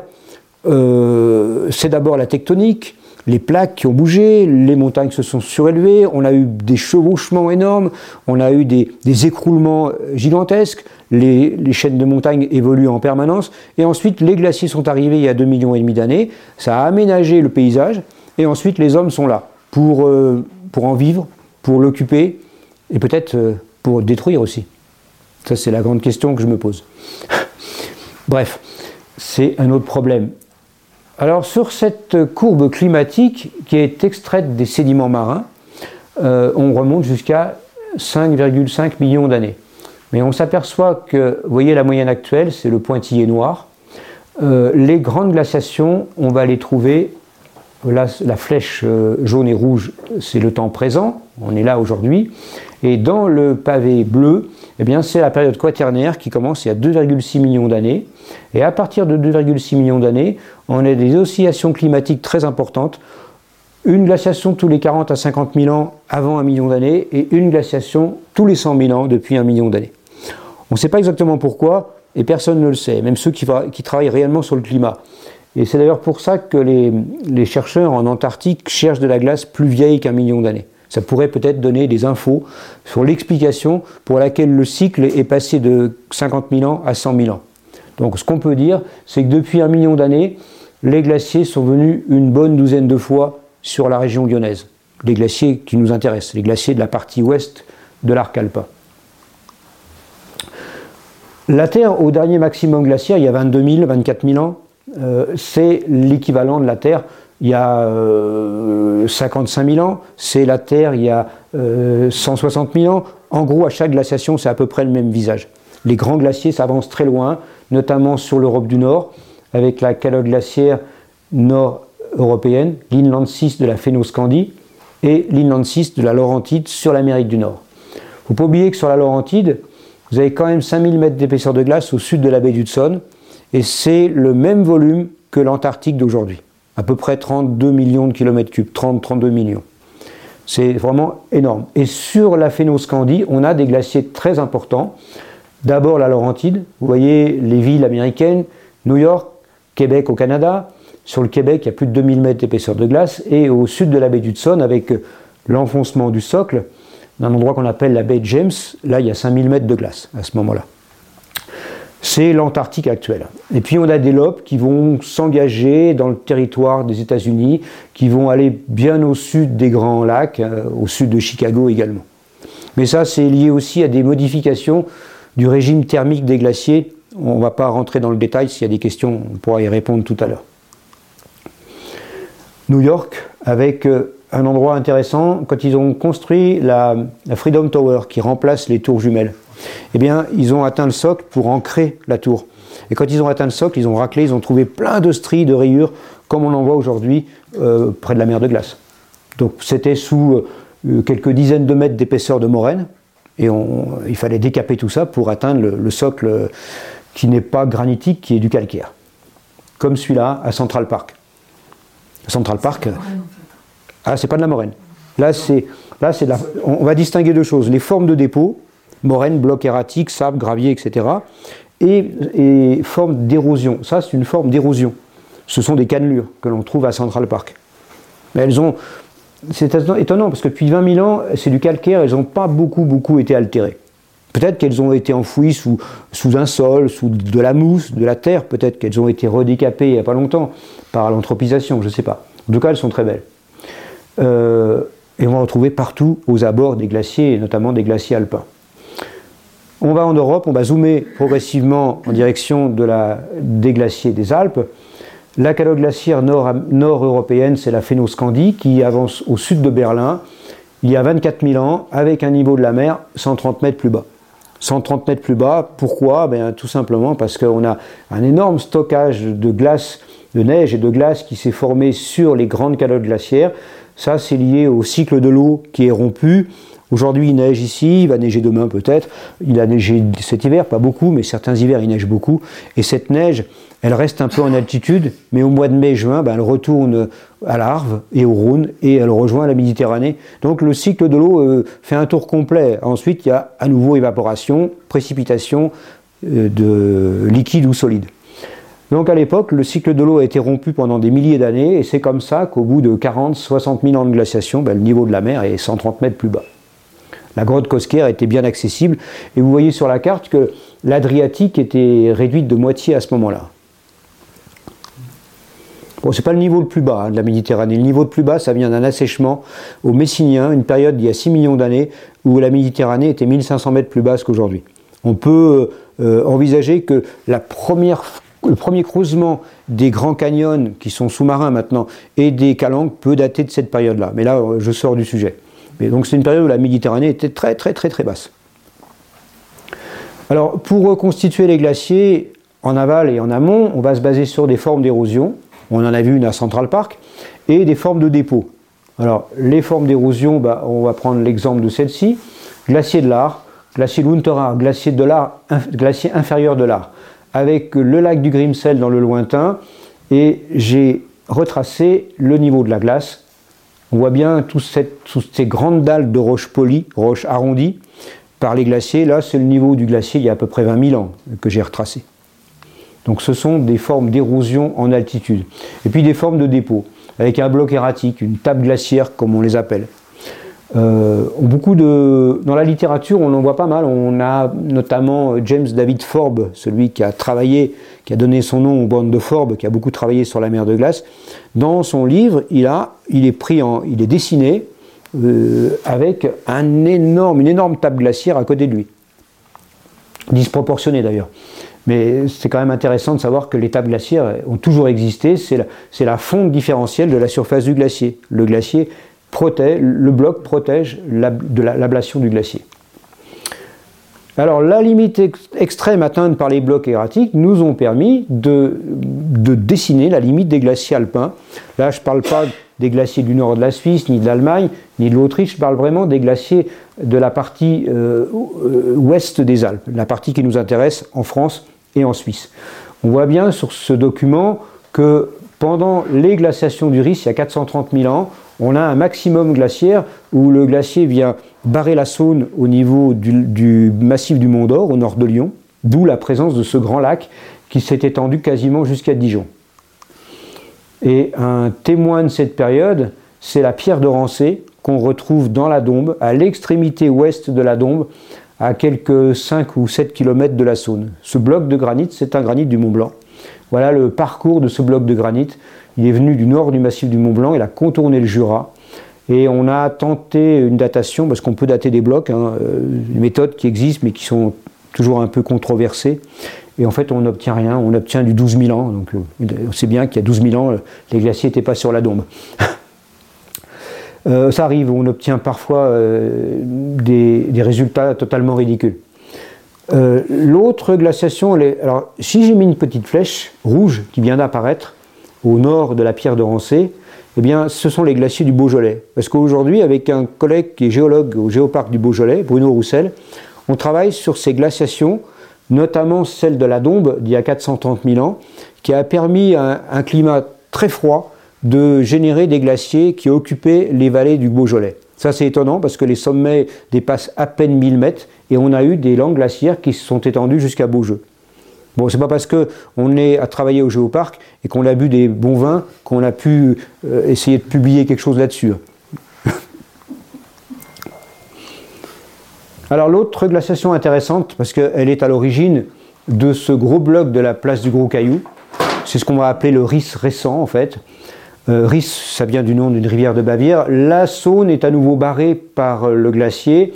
euh, c'est d'abord la tectonique, les plaques qui ont bougé, les montagnes se sont surélevées, on a eu des chevauchements énormes, on a eu des, écroulements gigantesques, les, chaînes de montagnes évoluent en permanence, et ensuite les glaciers sont arrivés il y a 2,5 millions et demi d'années, ça a aménagé le paysage, et ensuite les hommes sont là pour, euh, en vivre, pour l'occuper, et peut-être euh, pour détruire aussi. Ça c'est la grande question que je me pose. *laughs* Bref, c'est un autre problème. Alors sur cette courbe climatique qui est extraite des sédiments marins, euh, on remonte jusqu'à 5,5 millions d'années. Mais on s'aperçoit que, vous voyez la moyenne actuelle, c'est le pointillé noir. Euh, les grandes glaciations, on va les trouver, la flèche euh, jaune et rouge, c'est le temps présent, on est là aujourd'hui. Et dans le pavé bleu, eh bien, c'est la période quaternaire qui commence il y a 2,6 millions d'années. Et à partir de 2,6 millions d'années, on a des oscillations climatiques très importantes. Une glaciation tous les 40 à 50 000 ans avant un million d'années et une glaciation tous les 100 000 ans depuis un million d'années. On ne sait pas exactement pourquoi et personne ne le sait, même ceux qui, travaillent réellement sur le climat. Et c'est d'ailleurs pour ça que les, les chercheurs en Antarctique cherchent de la glace plus vieille qu'un million d'années. Ça pourrait peut-être donner des infos sur l'explication pour laquelle le cycle est passé de 50 000 ans à 100 000 ans. Donc ce qu'on peut dire, c'est que depuis un million d'années, les glaciers sont venus une bonne douzaine de fois sur la région lyonnaise. Les glaciers qui nous intéressent, les glaciers de la partie ouest de l'arc alpin. La Terre, au dernier maximum glaciaire, il y a 22 000, 24 000 ans, euh, c'est l'équivalent de la Terre il y a 55 euh, 000 ans, c'est la Terre il y a 160 euh, 000 ans. En gros, à chaque glaciation, c'est à peu près le même visage. Les grands glaciers s'avancent très loin, notamment sur l'Europe du Nord, avec la calotte glaciaire nord-européenne, l'Inland 6 de la Phénoscandie et l'Inland 6 de la Laurentide sur l'Amérique du Nord. Il ne faut pas oublier que sur la Laurentide, vous avez quand même 5000 mètres d'épaisseur de glace au sud de la baie d'Hudson, et c'est le même volume que l'Antarctique d'aujourd'hui à peu près 32 millions de kilomètres cubes, 30-32 millions. C'est vraiment énorme. Et sur la Phénoscandie, on a des glaciers très importants. D'abord la Laurentide, vous voyez les villes américaines, New York, Québec au Canada. Sur le Québec, il y a plus de 2000 mètres d'épaisseur de glace. Et au sud de la baie d'Hudson, avec l'enfoncement du socle, d'un endroit qu'on appelle la baie James, là il y a 5000 mètres de glace à ce moment-là c'est l'Antarctique actuelle. Et puis on a des lobes qui vont s'engager dans le territoire des États-Unis, qui vont aller bien au sud des Grands Lacs, euh, au sud de Chicago également. Mais ça, c'est lié aussi à des modifications du régime thermique des glaciers. On ne va pas rentrer dans le détail, s'il y a des questions, on pourra y répondre tout à l'heure. New York, avec euh, un endroit intéressant, quand ils ont construit la Freedom Tower, qui remplace les tours jumelles eh bien, ils ont atteint le socle pour ancrer la tour. Et quand ils ont atteint le socle, ils ont raclé, ils ont trouvé plein de stries, de rayures, comme on en voit aujourd'hui euh, près de la mer de glace. Donc c'était sous euh, quelques dizaines de mètres d'épaisseur de moraine, et il fallait décaper tout ça pour atteindre le, socle euh, qui n'est pas granitique, qui est du calcaire. Comme celui-là à Central Park. Central Park. Ah, c'est pas de la moraine. Là, c'est, là, c'est on va distinguer deux choses. Les formes de dépôt, moraine, bloc erratique, sable, gravier, etc. Et, forme d'érosion. Ça, c'est une forme d'érosion. Ce sont des cannelures que l'on trouve à Central Park. Mais elles ont. C'est étonnant parce que depuis 20 000 ans, c'est du calcaire, elles n'ont pas beaucoup, beaucoup été altérées. Peut-être qu'elles ont été enfouies sous, sous un sol, sous de la mousse, de la terre, peut-être qu'elles ont été redécapées il n'y a pas longtemps par l'anthropisation, je ne sais pas. En tout cas, elles sont très belles. Euh, Et on va retrouver partout aux abords des glaciers, et notamment des glaciers alpins. On va en Europe, on va zoomer progressivement en direction des glaciers des Alpes. La calotte glaciaire nord-européenne, c'est la Phénoscandie qui avance au sud de Berlin il y a 24 000 ans avec un niveau de la mer 130 mètres plus bas. 130 mètres plus bas, pourquoi? Ben, Tout simplement parce qu'on a un énorme stockage de glace, de neige et de glace qui s'est formé sur les grandes calottes glaciaires. Ça, c'est lié au cycle de l'eau qui est rompu. Aujourd'hui, il neige ici, il va neiger demain peut-être. Il a neigé cet hiver, pas beaucoup, mais certains hivers, il neige beaucoup. Et cette neige, elle reste un peu en altitude, mais au mois de mai-juin, ben, elle retourne à l'Arve et au Rhône et elle rejoint la Méditerranée. Donc le cycle de l'eau euh, fait un tour complet. Ensuite, il y a à nouveau évaporation, précipitation euh, de liquide ou solide. Donc à l'époque, le cycle de l'eau a été rompu pendant des milliers d'années et c'est comme ça qu'au bout de 40-60 000 ans de glaciation, ben, le niveau de la mer est 130 mètres plus bas. La grotte Cosquer était bien accessible et vous voyez sur la carte que l'Adriatique était réduite de moitié à ce moment-là. Bon, c'est pas le niveau le plus bas hein, de la Méditerranée. Le niveau le plus bas, ça vient d'un assèchement au Messinien, une période d'il y a 6 millions d'années, où la Méditerranée était 1500 mètres plus basse qu'aujourd'hui. On peut euh, envisager que la première, le premier creusement des grands canyons, qui sont sous-marins maintenant, et des calanques peut dater de cette période-là. Mais là, euh, je sors du sujet. Mais donc c'est une période où la Méditerranée était très très très très basse. Alors pour reconstituer les glaciers en aval et en amont, on va se baser sur des formes d'érosion on en a vu une à Central Park, et des formes de dépôt. Alors, les formes d'érosion, bah, on va prendre l'exemple de celle-ci. Glacier de l'Ar, glacier glacier, de glacier inférieur de l'Ar, avec le lac du Grimsel dans le lointain, et j'ai retracé le niveau de la glace. On voit bien toutes ces grandes dalles de roches polies, roches arrondies, par les glaciers. Là, c'est le niveau du glacier il y a à peu près 20 000 ans que j'ai retracé. Donc ce sont des formes d'érosion en altitude. Et puis des formes de dépôt, avec un bloc erratique, une table glaciaire comme on les appelle. Euh, beaucoup de, dans la littérature, on en voit pas mal. On a notamment James David Forbes, celui qui a travaillé, qui a donné son nom aux bandes de Forbes, qui a beaucoup travaillé sur la mer de glace. Dans son livre, il, a, il est pris en, il est dessiné euh, avec un énorme, une énorme table glaciaire à côté de lui, disproportionnée d'ailleurs. Mais c'est quand même intéressant de savoir que les tables glaciaires ont toujours existé. C'est la, la, fonte différentielle de la surface du glacier. Le glacier protège, le bloc protège de l'ablation du glacier. Alors la limite extrême atteinte par les blocs erratiques nous ont permis de, dessiner la limite des glaciers alpins. Là je ne parle pas des glaciers du nord de la Suisse, ni de l'Allemagne, ni de l'Autriche, je parle vraiment des glaciers de la partie euh, euh, ouest des Alpes, la partie qui nous intéresse en France et en Suisse. On voit bien sur ce document que pendant les glaciations du Rhys, il y a 430 000 ans, on a un maximum glaciaire où le glacier vient barrer la Saône au niveau du, massif du Mont d'Or, au nord de Lyon, d'où la présence de ce grand lac qui s'est étendu quasiment jusqu'à Dijon. Et un témoin de cette période, c'est la pierre de Rancé qu'on retrouve dans la Dombe, à l'extrémité ouest de la Dombe, à quelques 5 ou 7 km de la Saône. Ce bloc de granit, c'est un granit du Mont Blanc. Voilà le parcours de ce bloc de granit. Il est venu du nord du massif du Mont Blanc, il a contourné le Jura. Et on a tenté une datation, parce qu'on peut dater des blocs, hein, euh, une méthode qui existe mais qui sont toujours un peu controversées. Et en fait, on n'obtient rien, on obtient du 12 000 ans. Donc, euh, on sait bien qu'il y a 12 000 ans, les glaciers n'étaient pas sur la dombe. *laughs* Euh, ça arrive, on obtient parfois euh, des, résultats totalement ridicules. Euh, l'autre glaciation, alors si j'ai mis une petite flèche rouge qui vient d'apparaître au nord de la pierre de Rancé, eh bien, ce sont les glaciers du Beaujolais. Parce qu'aujourd'hui, avec un collègue qui est géologue au Géoparc du Beaujolais, Bruno Roussel, on travaille sur ces glaciations, notamment celle de la Dombe d'il y a 430 000 ans, qui a permis un climat très froid de générer des glaciers qui occupaient les vallées du Beaujolais. Ça c'est étonnant parce que les sommets dépassent à peine 1000 mètres et on a eu des langues glaciaires qui se sont étendues jusqu'à Beaujeu. Bon, c'est pas parce qu'on est à travailler au géoparc et qu'on a bu des bons vins qu'on a pu euh, essayer de publier quelque chose là-dessus. *laughs* Alors l'autre glaciation intéressante, parce qu'elle est à l'origine de ce gros bloc de la place du Gros Caillou, c'est ce qu'on va appeler le RIS récent en fait. Euh, Ris, ça vient du nom d'une rivière de Bavière. La Saône est à nouveau barrée par le glacier,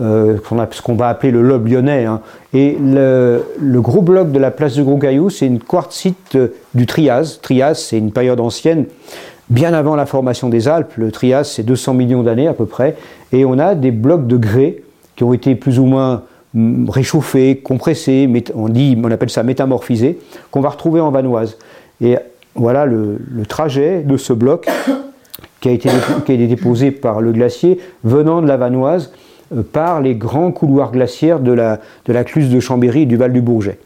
euh, ce qu'on va appeler le lobe lyonnais. Hein. Et le, gros bloc de la place de Gros Caillou, c'est une quartzite du Trias. Trias, c'est une période ancienne, bien avant la formation des Alpes. Le Trias, c'est 200 millions d'années à peu près. Et on a des blocs de grès qui ont été plus ou moins mm, réchauffés, compressés, on, dit, on appelle ça métamorphisés, qu'on va retrouver en Vanoise. Et voilà le, trajet de ce bloc *coughs* qui a, été, déposé par le glacier venant de la Vanoise euh, par les grands couloirs glaciaires de la, cluse de Chambéry et du Val du Bourget.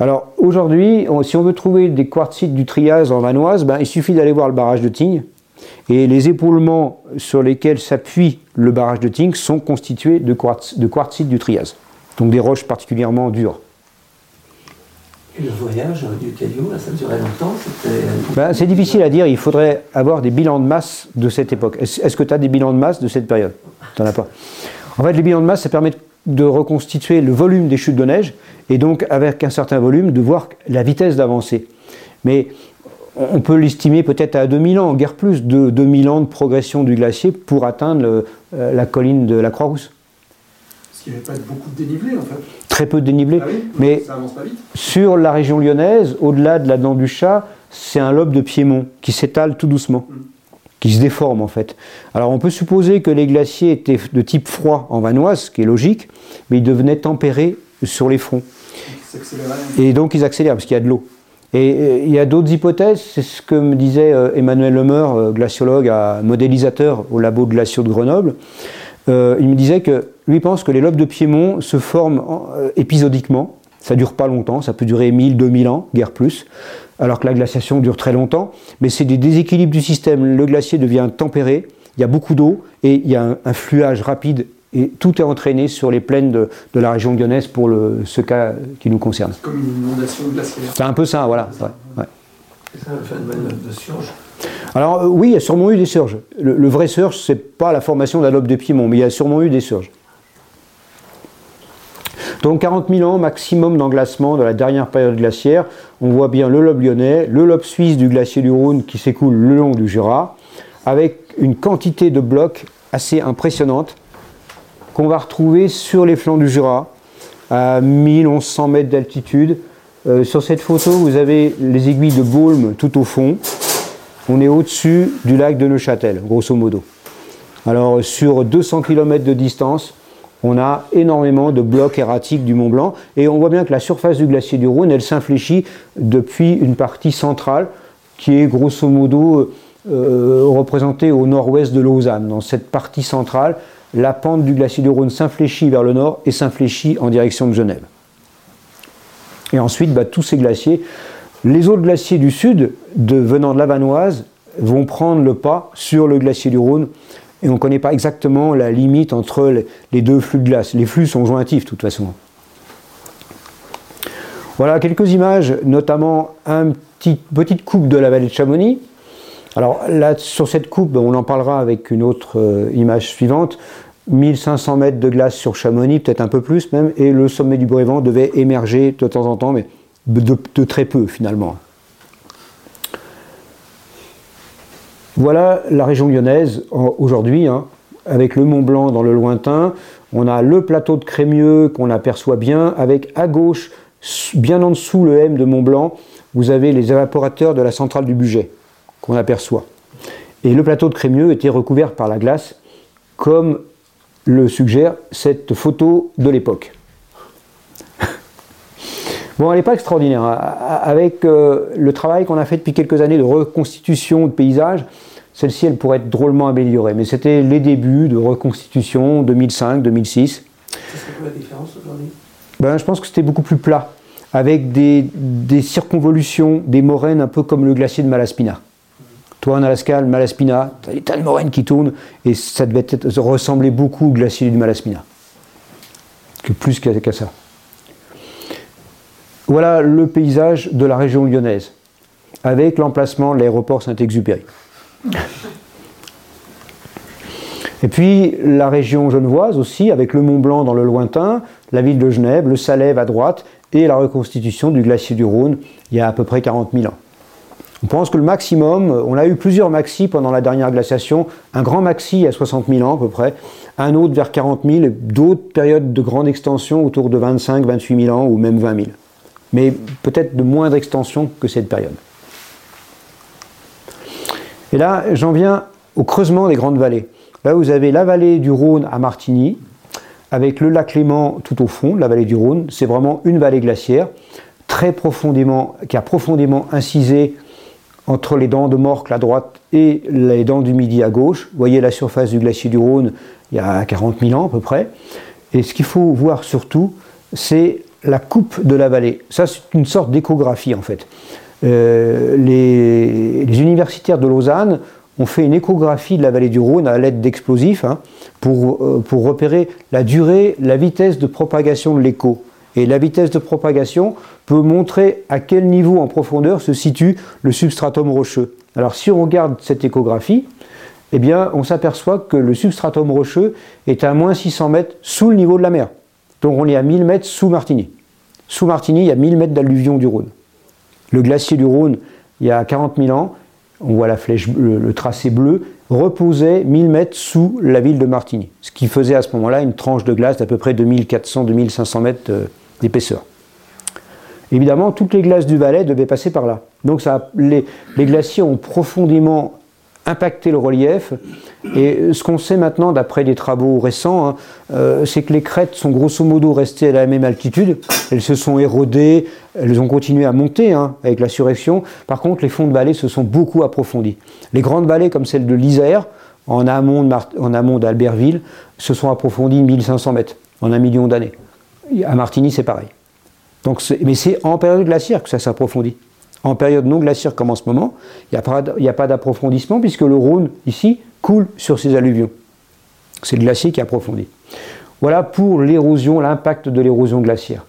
Alors aujourd'hui, si on veut trouver des quartzites du Trias en Vanoise, ben, il suffit d'aller voir le barrage de Tignes. Et les épaulements sur lesquels s'appuie le barrage de Tignes sont constitués de, de quartzites du Trias, donc des roches particulièrement dures. Le voyage du caillou, ça durait longtemps ben, C'est difficile à dire, il faudrait avoir des bilans de masse de cette époque. Est-ce que tu as des bilans de masse de cette période? Tu n'en as pas. En fait, les bilans de masse, ça permet de reconstituer le volume des chutes de neige, et donc avec un certain volume, de voir la vitesse d'avancée. Mais on peut l'estimer peut-être à 2000 ans, guère plus de 2000 ans de progression du glacier pour atteindre euh, la colline de la Croix-Rousse. Parce qu'il n'y avait pas beaucoup de dénivelé en fait. Très peu de dénivelé. Ah mais ça avance pas vite. sur la région lyonnaise, au-delà de la dent du chat, c'est un lobe de Piémont qui s'étale tout doucement, mm. qui se déforme en fait. Alors on peut supposer que les glaciers étaient de type froid en Vanoise, ce qui est logique, mais ils devenaient tempérés sur les fronts. Et donc ils accélèrent parce qu'il y a de l'eau. Et il y a d'autres hypothèses, c'est ce que me disait euh, Emmanuel Lemeur, glaciologue, modélisateur au labo de glaciaux de Grenoble. Il me disait que lui pense que les lobes de Piémont se forment épisodiquement, ça dure pas longtemps, ça peut durer 1000, 2000 ans, guère plus, alors que la glaciation dure très longtemps, mais c'est des déséquilibres du système. Le glacier devient tempéré, il y a beaucoup d'eau et il y a un, fluage rapide et tout est entraîné sur les plaines de, la région lyonnaise pour le, ce cas qui nous concerne. Comme une inondation glaciaire. C'est un peu ça, voilà. C'est ça le phénomène de surge Alors euh, oui, il y a sûrement eu des surges. Le, vrai surge, c'est pas la formation d'un lobe de Piémont, mais il y a sûrement eu des surges. Donc 40 000 ans maximum d'englacement de la dernière période glaciaire. On voit bien le lobe lyonnais, le lobe suisse du glacier du Rhône qui s'écoule le long du Jura, avec une quantité de blocs assez impressionnante qu'on va retrouver sur les flancs du Jura, à 1100 mètres d'altitude. Euh, sur cette photo, vous avez les aiguilles de Baulme tout au fond. On est au-dessus du lac de Neuchâtel, grosso modo. Alors, sur 200 km de distance, on a énormément de blocs erratiques du Mont Blanc et on voit bien que la surface du glacier du Rhône, elle s'infléchit depuis une partie centrale qui est grosso modo euh, représentée au nord-ouest de Lausanne. Dans cette partie centrale, la pente du glacier du Rhône s'infléchit vers le nord et s'infléchit en direction de Genève. Et ensuite, bah, tous ces glaciers, les autres glaciers du sud, venant de la Vanoise, vont prendre le pas sur le glacier du Rhône. Et on ne connaît pas exactement la limite entre les deux flux de glace. Les flux sont jointifs de toute façon. Voilà quelques images, notamment une petite coupe de la vallée de Chamonix, alors là, sur cette coupe, on en parlera avec une autre euh, image suivante. 1500 mètres de glace sur Chamonix, peut-être un peu plus même, et le sommet du Brévent devait émerger de temps en temps, de, très peu finalement. Voilà la région lyonnaise aujourd'hui, hein, avec le Mont Blanc dans le lointain. On a le plateau de Crémieux qu'on aperçoit bien, avec à gauche, bien en dessous le M de Mont Blanc, vous avez les évaporateurs de la centrale du budget qu'on aperçoit. Et le plateau de Crémieux était recouvert par la glace, comme le suggère cette photo de l'époque. Bon, elle n'est pas extraordinaire. Avec euh, le travail qu'on a fait depuis quelques années de reconstitution de paysages, celle-ci, elle pourrait être drôlement améliorée. Mais c'était les débuts de reconstitution 2005-2006. C'est quoi la différence aujourd'hui? Ben, Je pense que c'était beaucoup plus plat, avec des, des circonvolutions, des moraines un peu comme le glacier de Malaspina. Toi, en Alaska, le Malaspina, tu as des tas de moraines qui tournent, et ça devait ressembler beaucoup au glacier du Malaspina. Que plus qu'à ça. Voilà le paysage de la région lyonnaise, avec l'emplacement de l'aéroport Saint-Exupéry. Et puis la région genevoise aussi, avec le Mont Blanc dans le lointain, la ville de Genève, le Salève à droite, et la reconstitution du glacier du Rhône il y a à peu près 40 000 ans. On pense que le maximum, on a eu plusieurs maxis pendant la dernière glaciation, un grand maxi à 60 000 ans à peu près, un autre vers 40 000, d'autres périodes de grande extension autour de 25, 28 000 ans ou même 20 000. Mais peut-être de moindre extension que cette période. Et là, j'en viens au creusement des grandes vallées. Là, vous avez la vallée du Rhône à Martigny, avec le lac Léman tout au fond, la vallée du Rhône. C'est vraiment une vallée glaciaire, très profondément, qui a profondément incisé entre les dents de Morcle à droite et les dents du Midi à gauche. Vous voyez la surface du glacier du Rhône il y a 40 000 ans à peu près. Et ce qu'il faut voir surtout, c'est la coupe de la vallée. Ça, c'est une sorte d'échographie en fait. Euh, les, universitaires de Lausanne ont fait une échographie de la vallée du Rhône à l'aide d'explosifs hein, pour, euh, pour repérer la durée, la vitesse de propagation de l'écho. Et la vitesse de propagation peut montrer à quel niveau en profondeur se situe le substratum rocheux. Alors si on regarde cette échographie, eh bien, on s'aperçoit que le substratum rocheux est à moins 600 mètres sous le niveau de la mer. Donc on est à 1000 mètres sous Martigny. Sous Martigny, il y a 1000 mètres d'alluvion du Rhône. Le glacier du Rhône, il y a 40 000 ans, on voit la flèche, le, tracé bleu, reposait 1000 mètres sous la ville de Martigny. Ce qui faisait à ce moment-là une tranche de glace d'à peu près 2400-2500 mètres euh, d'épaisseur. Évidemment, toutes les glaces du Valais devaient passer par là. Donc les glaciers ont profondément impacté le relief. Et ce qu'on sait maintenant, d'après des travaux récents, hein, euh, c'est que les crêtes sont grosso modo restées à la même altitude. Elles se sont érodées, elles ont continué à monter hein, avec la surrection. Par contre, les fonds de vallée se sont beaucoup approfondis. Les grandes vallées comme celle de l'Isère, en amont d'Albertville, se sont approfondies 1500 mètres en un million d'années. À Martigny, c'est pareil. Donc, mais c'est en période glaciaire que ça s'approfondit. En période non glaciaire comme en ce moment, il n'y a pas d'approfondissement puisque le Rhône, ici, coule sur ces alluvions. C'est le glacier qui approfondit. Voilà pour l'érosion, l'impact de l'érosion glaciaire.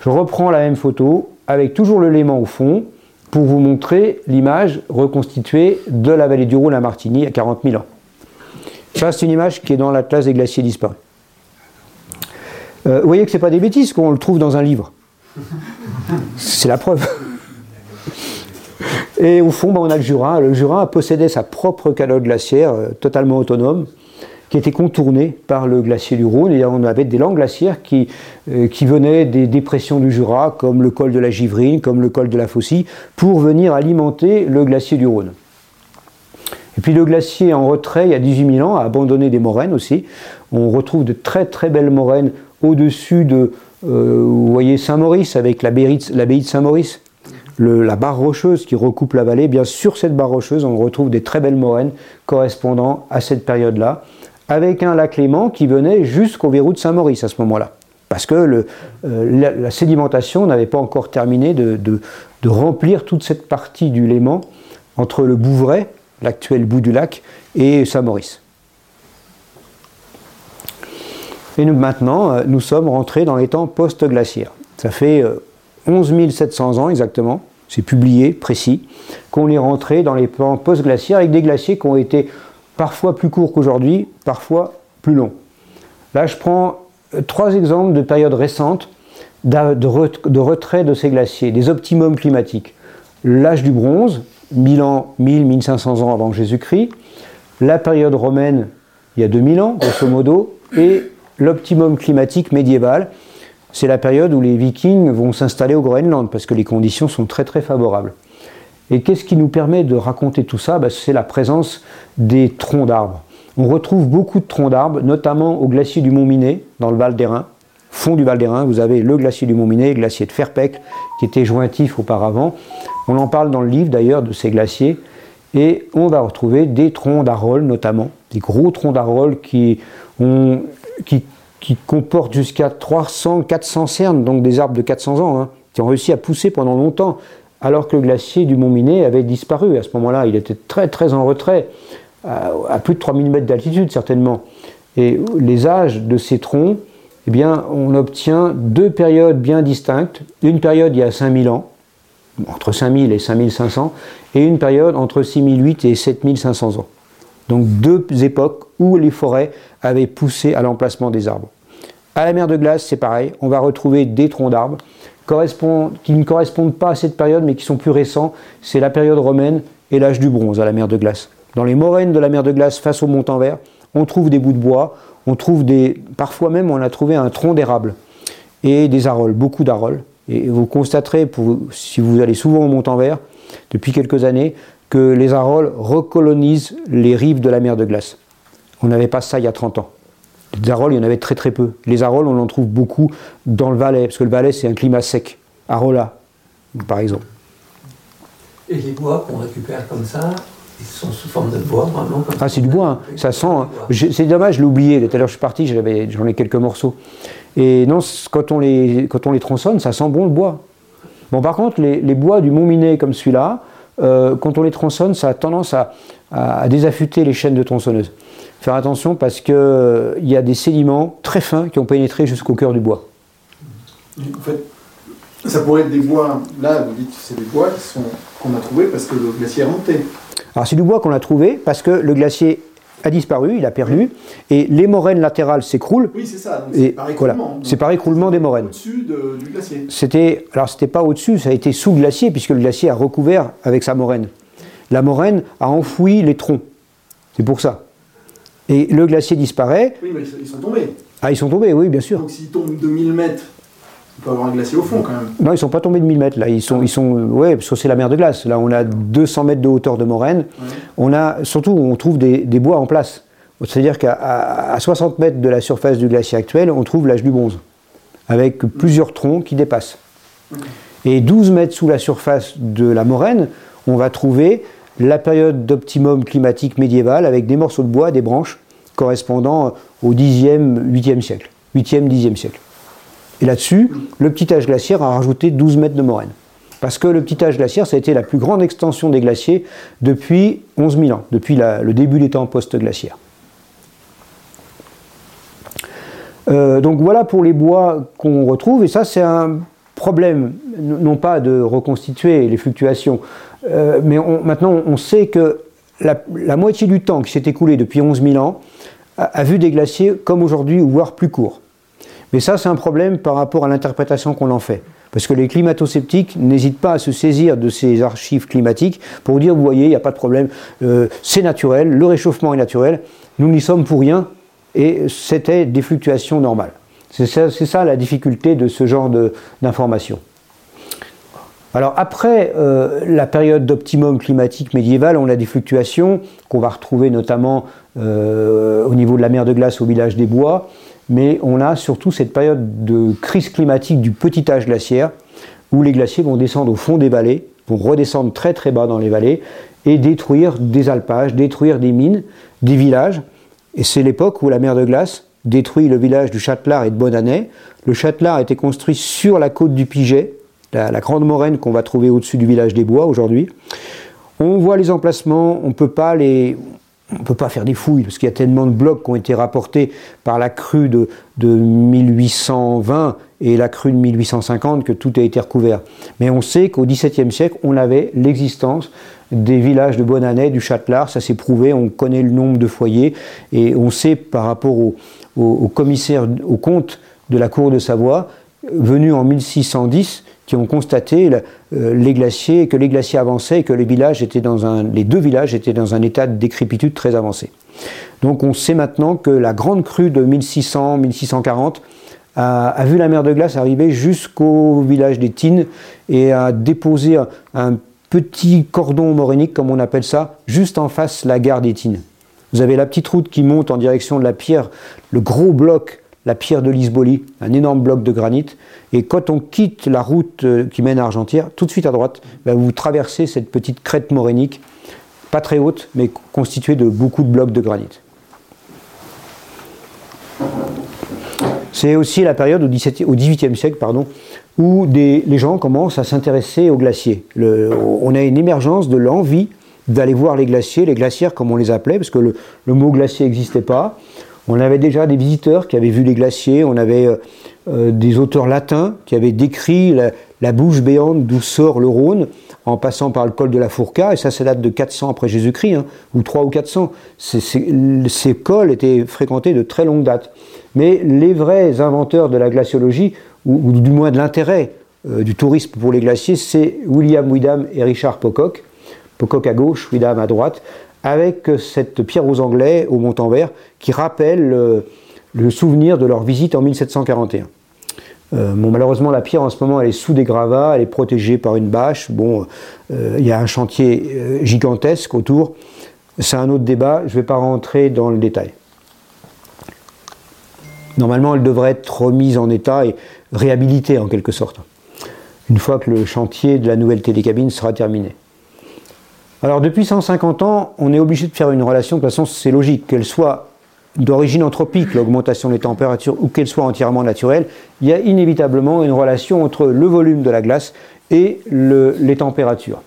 Je reprends la même photo avec toujours le Léman au fond pour vous montrer l'image reconstituée de la vallée du Rhône à Martigny à 40 000 ans. Ça, c'est une image qui est dans l'Atlas des glaciers disparus. Euh, vous voyez que ce n'est pas des bêtises qu'on le trouve dans un livre. C'est la preuve. Et au fond, ben, on a le Jura. Le Jura possédait sa propre calotte glaciaire euh, totalement autonome qui était contournée par le glacier du Rhône. Et on avait des langues glaciaires qui, euh, qui venaient des dépressions du Jura, comme le col de la Givrine, comme le col de la Faucille, pour venir alimenter le glacier du Rhône. Et puis le glacier en retrait, il y a 18 000 ans, a abandonné des moraines aussi. On retrouve de très très belles moraines au-dessus de, euh, vous voyez, Saint-Maurice, avec l'abbaye de Saint-Maurice la barre rocheuse qui recoupe la vallée, bien sur cette barre rocheuse, on retrouve des très belles moraines correspondant à cette période-là, avec un lac Léman qui venait jusqu'au verrou de Saint-Maurice à ce moment-là. Parce que euh, la, sédimentation n'avait pas encore terminé de, remplir toute cette partie du Léman entre le Bouvray, l'actuel bout du lac, et Saint-Maurice. Et nous, maintenant, euh, nous sommes rentrés dans les temps post-glaciaires. Ça fait euh, 11 700 ans exactement, c'est publié, précis, qu'on est rentré dans les plans post-glaciaires avec des glaciers qui ont été parfois plus courts qu'aujourd'hui, parfois plus longs. Là, je prends euh, trois exemples de périodes récentes de, retrait de ces glaciers, des optimums climatiques. L'âge du bronze, 1000 ans, 1000, 1500 ans avant Jésus-Christ, la période romaine, il y a 2000 ans, grosso modo, et l'optimum climatique médiéval, c'est la période où les vikings vont s'installer au Groenland parce que les conditions sont très très favorables. Et qu'est-ce qui nous permet de raconter tout ça? Bah, C'est la présence des troncs d'arbres. On retrouve beaucoup de troncs d'arbres, notamment au glacier du Mont-Minet, dans le Val d'Airain. Fond du Val d'Airain, vous avez le glacier du Mont-Minet, le glacier de Ferpec, qui était jointif auparavant. On en parle dans le livre d'ailleurs de ces glaciers. Et on va retrouver des troncs d'Arol notamment, des gros troncs d'Arol qui, ont, qui qui comportent jusqu'à 300, 400 cernes, donc des arbres de 400 ans, hein, qui ont réussi à pousser pendant longtemps, alors que le glacier du Mont Minet avait disparu. À ce moment-là, il était très très en retrait, à, plus de 3000 mètres d'altitude certainement. Et les âges de ces troncs, eh bien, on obtient deux périodes bien distinctes. Une période il y a 5000 ans, entre 5000 et 5500, et une période entre 6008 et 7500 ans. Donc deux époques où les forêts avaient poussé à l'emplacement des arbres. À la mer de glace, c'est pareil, on va retrouver des troncs d'arbres qui ne correspondent pas à cette période, mais qui sont plus récents, c'est la période romaine et l'âge du bronze à la mer de glace. Dans les moraines de la mer de glace face au Mont-en-Vert, on trouve des bouts de bois, on trouve des. Parfois même, on a trouvé un tronc d'érable et des aroles, beaucoup d'aroles. Et vous constaterez, si vous allez souvent au Mont-en-Vert, depuis quelques années, que les aroles recolonisent les rives de la mer de glace. On n'avait pas ça il y a 30 ans. Les aroles, il y en avait très très peu. Les aroles, on en trouve beaucoup dans le Valais, parce que le Valais, c'est un climat sec. Arola, par exemple. Et les bois qu'on récupère comme ça, ils sont sous forme de bois, vraiment Ah, c'est du bois, hein. ça sent. Hein. C'est dommage, je l'ai oublié. Tout à l'heure, je suis parti, j'en ai quelques morceaux. Et non, quand on, les, quand on les tronçonne, ça sent bon le bois. Bon, par contre, les, bois du Mont-Minet comme celui-là, euh, quand on les tronçonne, ça a tendance à, à désaffûter les chaînes de tronçonneuse faire attention parce qu'il euh, y a des sédiments très fins qui ont pénétré jusqu'au cœur du bois. En fait, ça pourrait être des bois, là vous dites que c'est des bois qu'on a trouvés parce que le glacier est monté. Alors c'est du bois qu'on a trouvé parce que le glacier a disparu, il a perdu, et les moraines latérales s'écroulent. Oui, c'est ça, c'est par écroulement. c'est par écroulement des moraines. Au-dessus du glacier. C'était, alors c'était pas au-dessus, ça a été sous glacier, puisque le glacier a recouvert avec sa moraine. La moraine a enfoui les troncs. C'est pour ça. Et le glacier disparaît. Oui, mais ils sont tombés. Ah, ils sont tombés, oui, bien sûr. Donc s'ils tombent de 1000 mètres, il peut y avoir un glacier au fond quand même. Non, ils ne sont pas tombés de 1000 mètres là. Ils sont, ils sont, ouais, parce que c'est la mer de glace. Là, on a 200 mètres de hauteur de moraine. On a, surtout, on trouve des, bois en place. C'est-à-dire qu'à 60 mètres de la surface du glacier actuel, on trouve l'âge du bronze, avec plusieurs troncs qui dépassent. Et 12 mètres sous la surface de la moraine, on va trouver la période d'optimum climatique médiéval avec des morceaux de bois, des branches correspondant au 10e, 8e siècle. 8e, 10e siècle. Et là-dessus, le petit âge glaciaire a rajouté 12 mètres de moraine. Parce que le petit âge glaciaire, ça a été la plus grande extension des glaciers depuis 11 000 ans, depuis le début des temps post-glaciaires. Euh, donc voilà pour les bois qu'on retrouve, et ça c'est un problème, non pas de reconstituer les fluctuations, euh, mais maintenant, on sait que la, moitié du temps qui s'est écoulé depuis 11 000 ans a, vu des glaciers comme aujourd'hui, voire plus courts. Mais ça, c'est un problème par rapport à l'interprétation qu'on en fait. Parce que les climato-sceptiques n'hésitent pas à se saisir de ces archives climatiques pour dire, vous voyez, il n'y a pas de problème, euh, c'est naturel, le réchauffement est naturel, nous n'y sommes pour rien, et c'était des fluctuations normales. C'est ça, ça, la difficulté de ce genre d'informations. Alors après euh, la période d'optimum climatique médiéval, on a des fluctuations qu'on va retrouver notamment euh, au niveau de la mer de glace au village des Bois, mais on a surtout cette période de crise climatique du petit âge glaciaire, où les glaciers vont descendre au fond des vallées, vont redescendre très très bas dans les vallées, et détruire des alpages, détruire des mines, des villages. Et c'est l'époque où la mer de glace détruit le village du Châtelard et de Bonanay. Le Châtelard était construit sur la côte du Piget, la, grande moraine qu'on va trouver au-dessus du village des Bois aujourd'hui. On voit les emplacements, on peut pas les, on ne peut pas faire des fouilles parce qu'il y a tellement de blocs qui ont été rapportés par la crue de, 1820 et la crue de 1850 que tout a été recouvert. Mais on sait qu'au XVIIe siècle, on avait l'existence des villages de Bonanay, du Châtelard, ça s'est prouvé, on connaît le nombre de foyers et on sait par rapport au, au commissaire, au comte de la cour de Savoie, venu en 1610, qui ont constaté euh, les glaciers, que les glaciers avançaient et que les, villages étaient dans deux villages étaient dans un état de décrépitude très avancé. Donc on sait maintenant que la grande crue de 1600-1640 a, vu la mer de glace arriver jusqu'au village des Tines et a déposé un, petit cordon morénique, comme on appelle ça, juste en face la gare des. Vous avez la petite route qui monte en direction de la pierre, le gros bloc la pierre de Lisboli, un énorme bloc de granit. Et quand on quitte la route euh, qui mène à Argentière, tout de suite à droite, ben, vous traversez cette petite crête morénique, pas très haute, mais constituée de beaucoup de blocs de granit. C'est aussi la période au, XVIIIe siècle pardon, où les gens commencent à s'intéresser aux glaciers. on a une émergence de l'envie d'aller voir les glaciers, les glacières comme on les appelait, parce que le mot glacier n'existait pas. On avait déjà des visiteurs qui avaient vu les glaciers, on avait euh, euh, des auteurs latins qui avaient décrit la, bouche béante d'où sort le Rhône en passant par le col de la Fourca, et ça, ça date de 400 après Jésus-Christ, hein, ou 3 ou 400. ces cols étaient fréquentés de très longue date. Mais les vrais inventeurs de la glaciologie, ou, du moins de l'intérêt euh, du tourisme pour les glaciers, c'est William Widam et Richard Pocock. Pocock à gauche, Widam à droite, avec cette pierre aux Anglais au Mont-en-Vert qui rappelle le souvenir de leur visite en 1741. Euh, bon, malheureusement, la pierre en ce moment, elle est sous des gravats, elle est protégée par une bâche. Bon, euh, il y a un chantier euh, gigantesque autour. C'est un autre débat, je ne vais pas rentrer dans le détail. Normalement, elle devrait être remise en état et réhabilitée en quelque sorte, une fois que le chantier de la nouvelle télécabine sera terminé. Alors, depuis 150 ans, on est obligé de faire une relation, de toute façon, c'est logique, qu'elle soit d'origine anthropique, l'augmentation des températures, ou qu'elle soit entièrement naturelle, il y a inévitablement une relation entre le volume de la glace et les températures.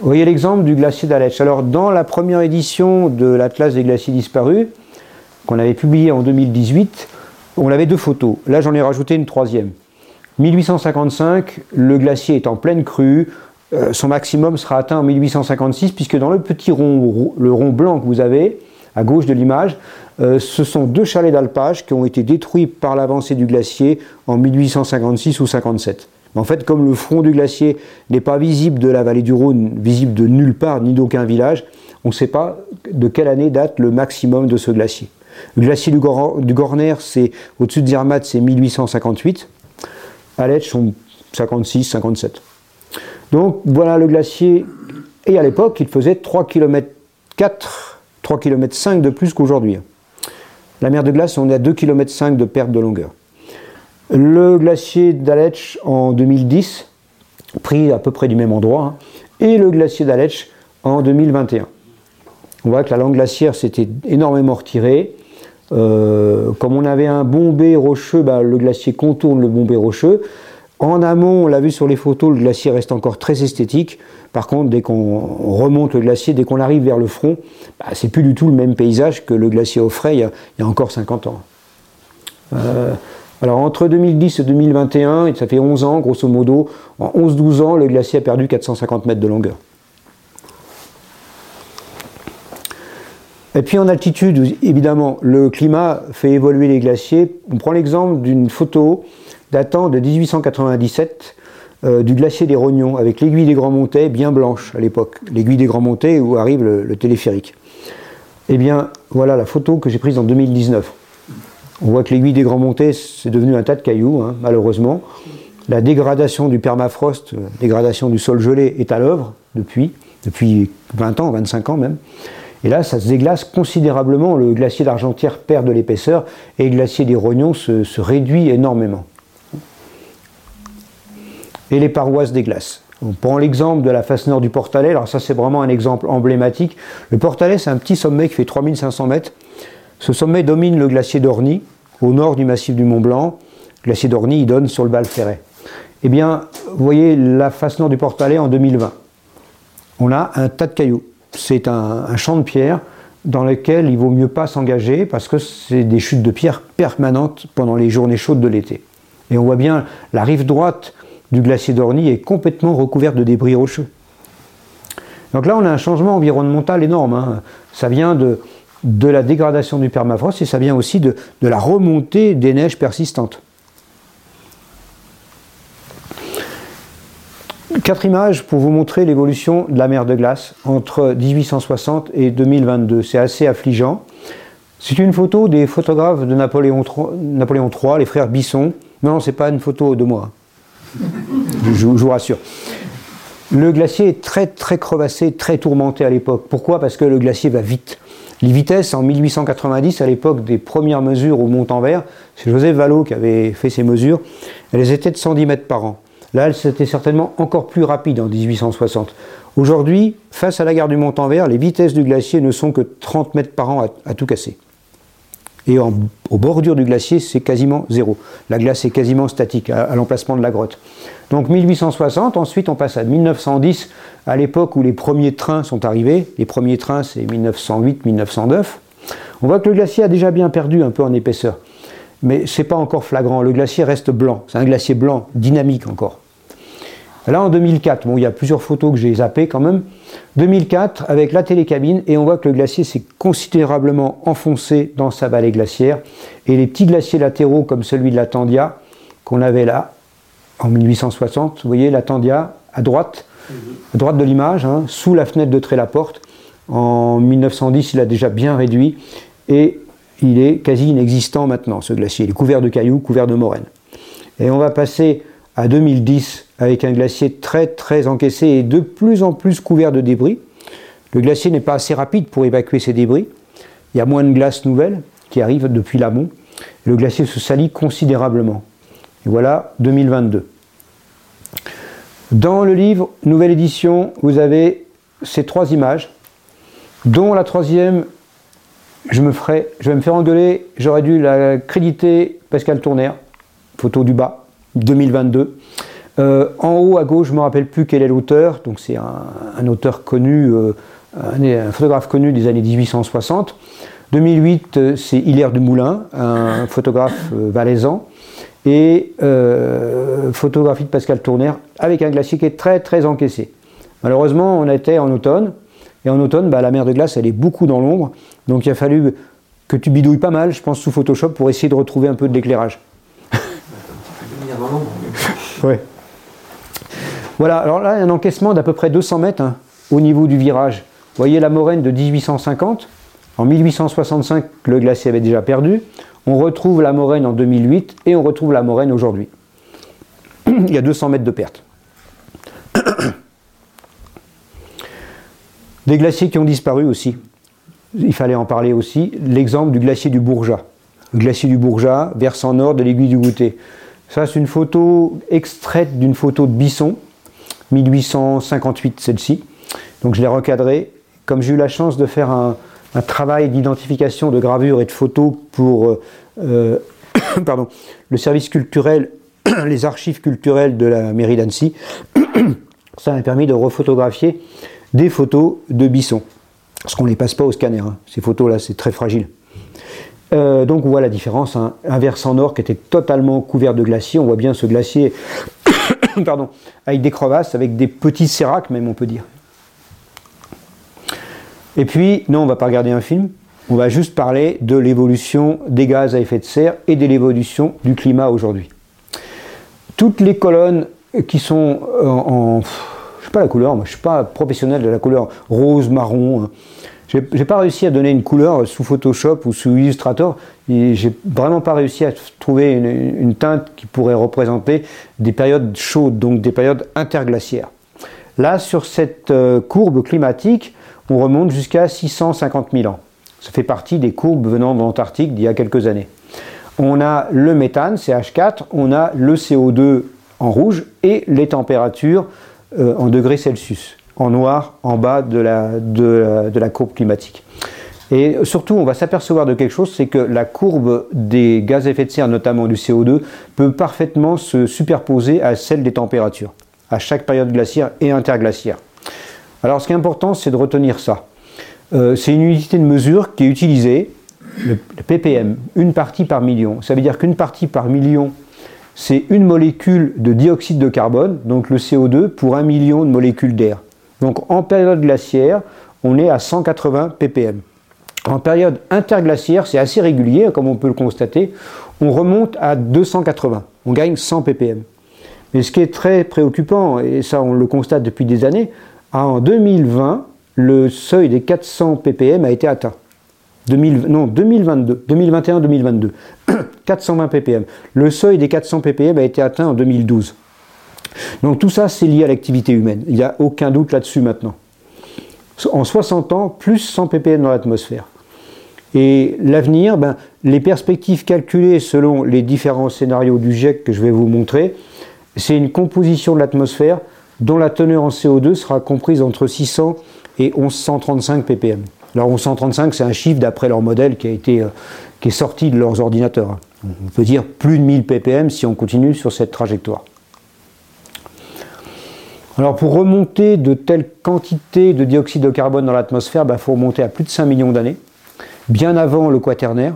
Voyez l'exemple du glacier d'Aletsch. Alors, dans la première édition de l'Atlas des glaciers disparus, qu'on avait publié en 2018, on avait deux photos. Là, j'en ai rajouté une troisième. 1855, le glacier est en pleine crue. Euh, son maximum sera atteint en 1856, puisque dans le petit rond, le rond blanc que vous avez, à gauche de l'image, euh, ce sont deux chalets d'alpage qui ont été détruits par l'avancée du glacier en 1856 ou 57. En fait, comme le front du glacier n'est pas visible de la vallée du Rhône, visible de nulle part ni d'aucun village, on ne sait pas de quelle année date le maximum de ce glacier. Le glacier du, Gorner, c'est au-dessus de Zermatt, c'est 1858. À l'Etch, sont 56, 57. Donc voilà le glacier. Et à l'époque, il faisait 3 km 4 3 km 5 de plus qu'aujourd'hui. La mer de glace, on est à 2 km 5 de perte de longueur. Le glacier d'Aletsch en 2010, pris à peu près du même endroit, hein, et le glacier d'Aletsch en 2021. On voit que la langue glaciaire s'était énormément retirée. Euh, comme on avait un bombé rocheux, bah, le glacier contourne le bombé rocheux. En amont, on l'a vu sur les photos, le glacier reste encore très esthétique. Par contre, dès qu'on remonte le glacier, dès qu'on arrive vers le front, bah, c'est plus du tout le même paysage que le glacier offrait il il y a encore 50 ans. Euh, alors entre 2010 et 2021, ça fait 11 ans grosso modo, en 11-12 ans, le glacier a perdu 450 mètres de longueur. Et puis en altitude, évidemment, le climat fait évoluer les glaciers. On prend l'exemple d'une photo datant de 1897 euh, du glacier des Rognons, avec l'aiguille des Grands Montets bien blanche à l'époque, l'aiguille des Grands Montets où arrive le, téléphérique. Eh bien, voilà la photo que j'ai prise en 2019. On voit que l'aiguille des Grands Montets, c'est devenu un tas de cailloux, hein, malheureusement. La dégradation du permafrost, la euh, dégradation du sol gelé est à l'œuvre depuis, depuis 20 ans, 25 ans même. Et là, ça se déglace considérablement. Le glacier d'Argentière perd de l'épaisseur et le glacier des Rognons se réduit énormément et les paroisses des glaces. On prend l'exemple de la face nord du Portalet, alors ça c'est vraiment un exemple emblématique. Le Portalet c'est un petit sommet qui fait 3500 mètres. Ce sommet domine le glacier d'Orny, au nord du massif du Mont Blanc. Le glacier d'Orny donne sur le Val Ferret. Eh bien, vous voyez la face nord du Portalet en 2020. On a un tas de cailloux. C'est un, un champ de pierre dans lequel il vaut mieux pas s'engager parce que c'est des chutes de pierre permanentes pendant les journées chaudes de l'été. Et on voit bien la rive droite du glacier d'Orny est complètement recouverte de débris rocheux. Donc là, on a un changement environnemental énorme. Hein. Ça vient de, la dégradation du permafrost et ça vient aussi de, la remontée des neiges persistantes. Quatre images pour vous montrer l'évolution de la mer de glace entre 1860 et 2022. C'est assez affligeant. C'est une photo des photographes de Napoléon III, Napoléon III les frères Bisson. Non, ce n'est pas une photo de moi je, vous rassure. Le glacier est très très crevassé, très tourmenté à l'époque. Pourquoi? Parce que le glacier va vite. Les vitesses en 1890, à l'époque des premières mesures au Mont-en-Vert, c'est Joseph Vallot qui avait fait ces mesures, elles étaient de 110 mètres par an. Là, c'était certainement encore plus rapide en 1860. Aujourd'hui, face à la gare du Mont-en-Vert, les vitesses du glacier ne sont que 30 mètres par an à tout casser. Et en, aux bordures du glacier, c'est quasiment zéro. La glace est quasiment statique à, l'emplacement de la grotte. Donc 1860, ensuite on passe à 1910, à l'époque où les premiers trains sont arrivés. Les premiers trains, c'est 1908-1909. On voit que le glacier a déjà bien perdu un peu en épaisseur. Mais ce n'est pas encore flagrant. Le glacier reste blanc. C'est un glacier blanc, dynamique encore. Là, en 2004, bon, il y a plusieurs photos que j'ai zappées quand même. 2004, avec la télécabine, et on voit que le glacier s'est considérablement enfoncé dans sa vallée glaciaire. Et les petits glaciers latéraux, comme celui de la Tandia, qu'on avait là, en 1860. Vous voyez la Tandia à droite, à droite de l'image, hein, sous la fenêtre de Trélaporte. En 1910, il a déjà bien réduit et il est quasi inexistant maintenant, ce glacier. Il est couvert de cailloux, couvert de moraines. Et on va passer à 2010 avec un glacier très très encaissé et de plus en plus couvert de débris. Le glacier n'est pas assez rapide pour évacuer ces débris. Il y a moins de glace nouvelle qui arrive depuis l'amont. Le glacier se salit considérablement. Et voilà 2022. Dans le livre, nouvelle édition, vous avez ces trois images, dont la troisième, je, me ferai, je vais me faire engueuler, j'aurais dû la créditer Pascal Tourner, photo du bas, 2022. Euh, en haut à gauche, je ne me rappelle plus quel est l'auteur, donc c'est un, auteur connu, euh, un, photographe connu des années 1860. 2008, euh, c'est Hilaire Moulin, un photographe valaisan et photographie de Pascal Tourner avec un glacier qui est très très encaissé. Malheureusement, on était en automne, et en automne, bah, la mer de glace, elle est beaucoup dans l'ombre, donc il a fallu que tu bidouilles pas mal, je pense, sous Photoshop pour essayer de retrouver un peu de l'éclairage. *laughs* Voilà, alors là, un encaissement d'à peu près 200 mètres hein, au niveau du virage. Vous voyez la moraine de 1850. En 1865, le glacier avait déjà perdu. On retrouve la moraine en 2008 et on retrouve la moraine aujourd'hui. *clears throat* Il y a 200 mètres de perte. *clears throat* Des glaciers qui ont disparu aussi. Il fallait en parler aussi. L'exemple du glacier du Bourgeat. Le glacier du Bourgeat, versant nord de l'aiguille du Goûter. Ça, c'est une photo extraite d'une photo de Bisson, 1858 celle-ci. Donc je l'ai recadrée. Comme j'ai eu la chance de faire un, travail d'identification, de gravure et de photo pour euh, euh, *coughs* pardon, le service culturel, *coughs* les archives culturelles de la mairie d'Annecy. *coughs* Ça m'a permis de refotographier des photos de Bisson. Parce qu'on ne les passe pas au scanner. Hein. Ces photos-là, c'est très fragile. Euh, donc on voit la différence. Hein. Un versant nord qui était totalement couvert de glaciers. On voit bien ce glacier *coughs* avec des crevasses, avec des petits séracs même on peut dire. Et puis, non, on va pas regarder un film, on va juste parler de l'évolution des gaz à effet de serre et de l'évolution du climat aujourd'hui. Toutes les colonnes qui sont en, je ne sais pas la couleur, moi je ne suis pas professionnel de la couleur rose, marron. Hein. Je n'ai pas réussi à donner une couleur sous Photoshop ou sous Illustrator. J'ai vraiment pas réussi à trouver une, une, teinte qui pourrait représenter des périodes chaudes, donc des périodes interglaciaires. Là, sur cette euh, courbe climatique, on remonte jusqu'à 650 000 ans. Ça fait partie des courbes venant de l'Antarctique d'il y a quelques années. On a le méthane, CH4, on a le CO2 en rouge et les températures euh, en degrés Celsius, en noir en bas de la, courbe climatique. Et surtout, on va s'apercevoir de quelque chose, c'est que la courbe des gaz à effet de serre, notamment du CO2, peut parfaitement se superposer à celle des températures, à chaque période glaciaire et interglaciaire. Alors ce qui est important, c'est de retenir ça. Euh, c'est une unité de mesure qui est utilisée, le, ppm, une partie par million. Ça veut dire qu'une partie par million, c'est une molécule de dioxyde de carbone, donc le CO2, pour un million de molécules d'air. Donc en période glaciaire, on est à 180 ppm. En période interglaciaire, c'est assez régulier, comme on peut le constater, on remonte à 280, on gagne 100 ppm. Mais ce qui est très préoccupant, et ça on le constate depuis des années, en 2020, le seuil des 400 ppm a été atteint. 2000, non, 2022, 2021-2022, 420 ppm. Le seuil des 400 ppm a été atteint en 2012. Donc tout ça, c'est lié à l'activité humaine. Il n'y a aucun doute là-dessus maintenant. En 60 ans, plus 100 ppm dans l'atmosphère. Et l'avenir, ben, les perspectives calculées selon les différents scénarios du GIEC que je vais vous montrer, c'est une composition de l'atmosphère dont la teneur en CO2 sera comprise entre 600 et 1135 ppm. Alors 1135, c'est un chiffre d'après leur modèle qui, a été, euh, qui est sorti de leurs ordinateurs. On peut dire plus de 1000 ppm si on continue sur cette trajectoire. Alors pour remonter de telles quantités de dioxyde de carbone dans l'atmosphère, il bah, faut remonter à plus de 5 millions d'années, bien avant le quaternaire.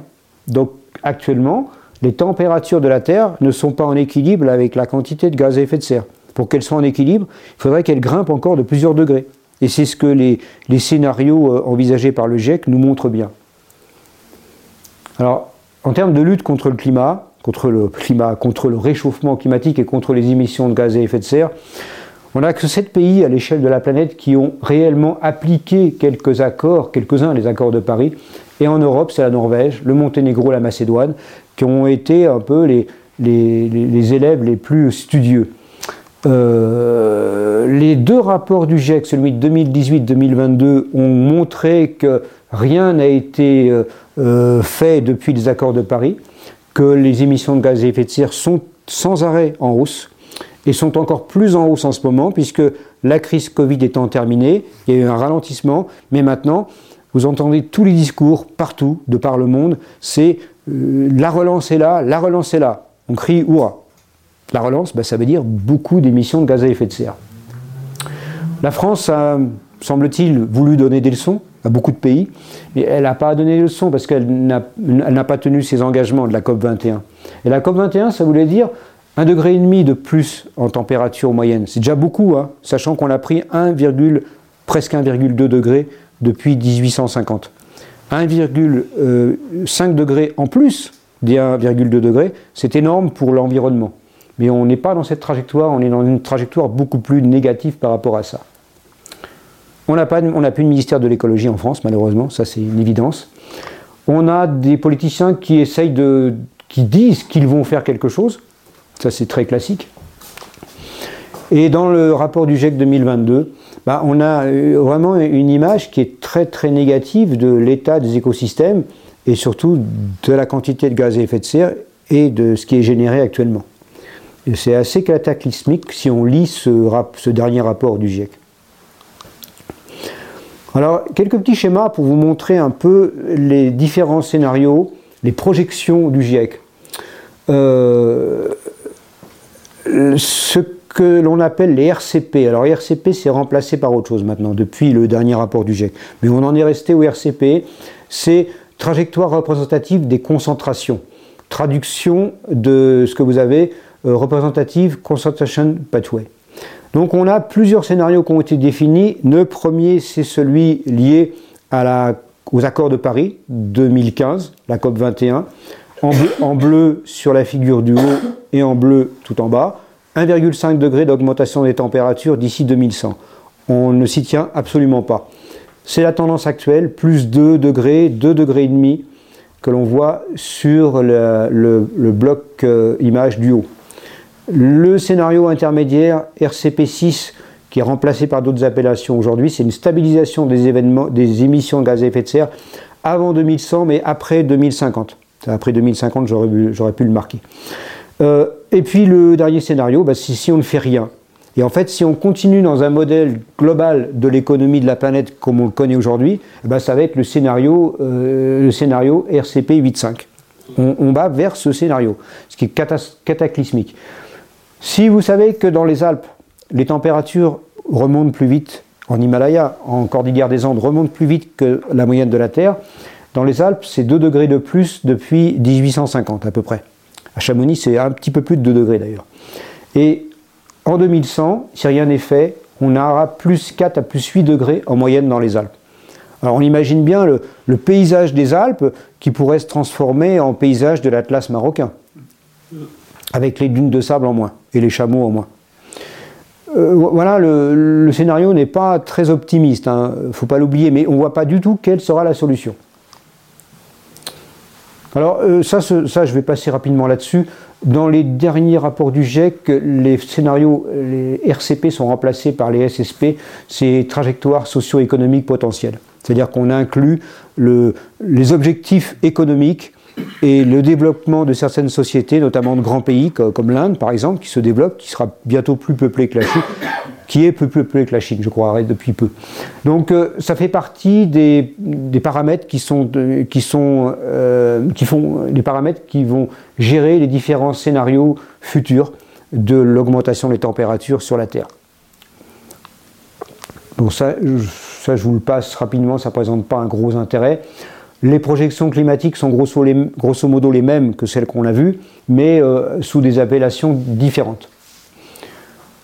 Donc actuellement, les températures de la Terre ne sont pas en équilibre avec la quantité de gaz à effet de serre pour qu'elle soit en équilibre, il faudrait qu'elle grimpe encore de plusieurs degrés. Et c'est ce que les, scénarios euh, envisagés par le GIEC nous montrent bien. Alors, en termes de lutte contre le climat, contre le climat, contre le réchauffement climatique et contre les émissions de gaz à effet de serre. On n'a que sept pays à l'échelle de la planète qui ont réellement appliqué quelques accords, quelques-uns les accords de Paris. Et en Europe, c'est la Norvège, le Monténégro, la Macédoine, qui ont été un peu les, élèves les plus studieux. Euh, les deux rapports du GIEC, celui de 2018-2022, ont montré que rien n'a été euh, euh, fait depuis les accords de Paris, que les émissions de gaz à effet de serre sont sans arrêt en hausse et sont encore plus en hausse en ce moment puisque la crise Covid étant terminée, il y a eu un ralentissement, mais maintenant, vous entendez tous les discours partout, de par le monde, c'est la relance est là, la relance est là on crie Hurrah La relance, bah, ça veut dire beaucoup d'émissions de gaz à effet de serre. La France a, semble-t-il, voulu donner des leçons à beaucoup de pays, mais elle n'a pas donné des leçons parce qu'elle n'a pas tenu ses engagements de la COP 21. Et la COP 21, ça voulait dire un degré et demi de plus en température moyenne. C'est déjà beaucoup, hein, sachant qu'on a pris 1, presque 1,2 degré depuis 1850. 1,5 degré en plus 1,2 degré, c'est énorme pour l'environnement. Mais on n'est pas dans cette trajectoire, on est dans une trajectoire beaucoup plus négative par rapport à ça. On n'a plus de ministère de l'écologie en France, malheureusement, ça c'est une évidence. On a des politiciens qui essayent de. qui disent qu'ils vont faire quelque chose, ça c'est très classique. Et dans le rapport du GIEC 2022, bah, on a euh, vraiment une image qui est très très négative de l'état des écosystèmes et surtout de la quantité de gaz à effet de serre et de ce qui est généré actuellement. C'est assez cataclysmique si on lit ce, dernier rapport du GIEC. Alors, quelques petits schémas pour vous montrer un peu les différents scénarios, les projections du GIEC. Euh, ce que l'on appelle les RCP. Alors, RCP, c'est remplacé par autre chose maintenant, depuis le dernier rapport du GIEC. Mais on en est resté au RCP. C'est trajectoire représentative des concentrations. Traduction de ce que vous avez, euh, représentative concentration pathway. Donc on a plusieurs scénarios qui ont été définis. Le premier, c'est celui lié aux accords de Paris 2015, la COP 21, en bleu, sur la figure du haut et en bleu tout en bas. 1,5 degré d'augmentation des températures d'ici 2100. On ne s'y tient absolument pas. C'est la tendance actuelle, plus 2 degrés, 2 degrés et demi, que l'on voit sur le, bloc euh, image du haut. Le scénario intermédiaire RCP6, qui est remplacé par d'autres appellations aujourd'hui, c'est une stabilisation des, événements, des émissions de gaz à effet de serre avant 2100, mais après 2050. Après 2050, j'aurais pu le marquer. Euh, et puis le dernier scénario, bah, c'est si on ne fait rien. Et en fait, si on continue dans un modèle global de l'économie de la planète comme on le connaît aujourd'hui, eh ben ça va être le scénario, euh, RCP 8.5. On, on, va vers ce scénario, ce qui est cataclysmique. Si vous savez que dans les Alpes, les températures remontent plus vite, en Himalaya, en Cordillère des Andes, remontent plus vite que la moyenne de la Terre, dans les Alpes, c'est 2 degrés de plus depuis 1850 à peu près. À Chamonix, c'est un petit peu plus de 2 degrés d'ailleurs. Et en 2100, si rien n'est fait, on aura plus 4 à plus 8 degrés en moyenne dans les Alpes. Alors on imagine bien le, paysage des Alpes qui pourrait se transformer en paysage de l'Atlas marocain, avec les dunes de sable en moins et les chameaux en moins. Euh, voilà, le, scénario n'est pas très optimiste, il hein, ne faut pas l'oublier, mais on ne voit pas du tout quelle sera la solution. Alors euh, ça, je vais passer rapidement là-dessus. Dans les derniers rapports du GIEC, les scénarios, les RCP sont remplacés par les SSP, c'est trajectoires socio-économiques potentielles. C'est-à-dire qu'on inclut les objectifs économiques et le développement de certaines sociétés, notamment de grands pays comme l'Inde par exemple, qui se développe, qui sera bientôt plus peuplée que la Chine, qui est plus peuplée que la Chine, je crois, depuis peu. Donc euh, ça fait partie des, paramètres qui sont, qui sont euh, qui font paramètres qui vont gérer les différents scénarios futurs de l'augmentation des températures sur la Terre. Bon ça, ça je vous le passe rapidement, ça ne présente pas un gros intérêt. Les projections climatiques sont grosso, modo les mêmes que celles qu'on a vues, mais euh, sous des appellations différentes.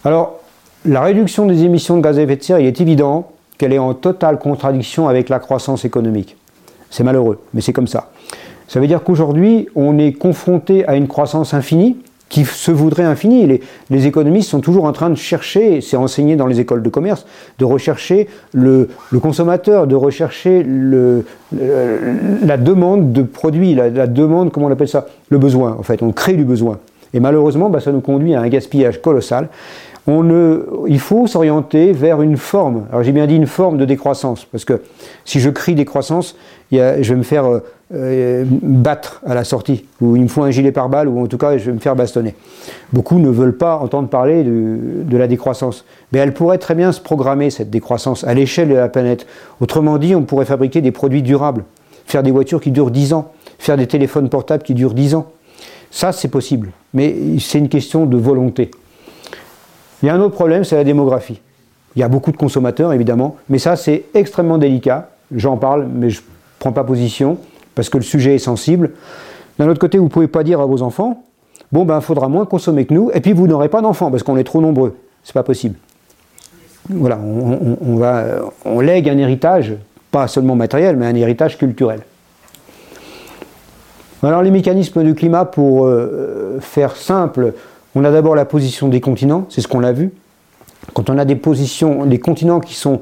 Alors, la réduction des émissions de gaz à effet de serre, il est évident qu'elle est en totale contradiction avec la croissance économique. C'est malheureux, mais c'est comme ça. Ça veut dire qu'aujourd'hui, on est confronté à une croissance infinie qui se voudrait infinie. Les, les économistes sont toujours en train de chercher, c'est enseigné dans les écoles de commerce, de rechercher le, consommateur, de rechercher la demande de produits, la, la demande, comment on appelle ça Le besoin, en fait. On crée du besoin. Et malheureusement, bah, ça nous conduit à un gaspillage colossal. Il faut s'orienter vers une forme. Alors j'ai bien dit une forme de décroissance, parce que si je crie décroissance, je vais me faire euh, euh, battre à la sortie, ou il me faut un gilet pare-balles, ou en tout cas je vais me faire bastonner. Beaucoup ne veulent pas entendre parler de, de la décroissance, mais elle pourrait très bien se programmer cette décroissance à l'échelle de la planète. Autrement dit, on pourrait fabriquer des produits durables, faire des voitures qui durent 10 ans, faire des téléphones portables qui durent 10 ans. Ça, c'est possible, mais c'est une question de volonté. Il y a un autre problème, c'est la démographie. Il y a beaucoup de consommateurs, évidemment, mais ça, c'est extrêmement délicat. J'en parle, mais je ne prends pas position, parce que le sujet est sensible. D'un autre côté, vous ne pouvez pas dire à vos enfants, bon, ben, il faudra moins consommer que nous, et puis vous n'aurez pas d'enfants, parce qu'on est trop nombreux. C'est pas possible. Voilà, on, va, on lègue un héritage, pas seulement matériel, mais un héritage culturel. Alors les mécanismes du climat, pour euh, faire simple, on a d'abord la position des continents, c'est ce qu'on l'a vu. Quand on a des positions, des continents qui sont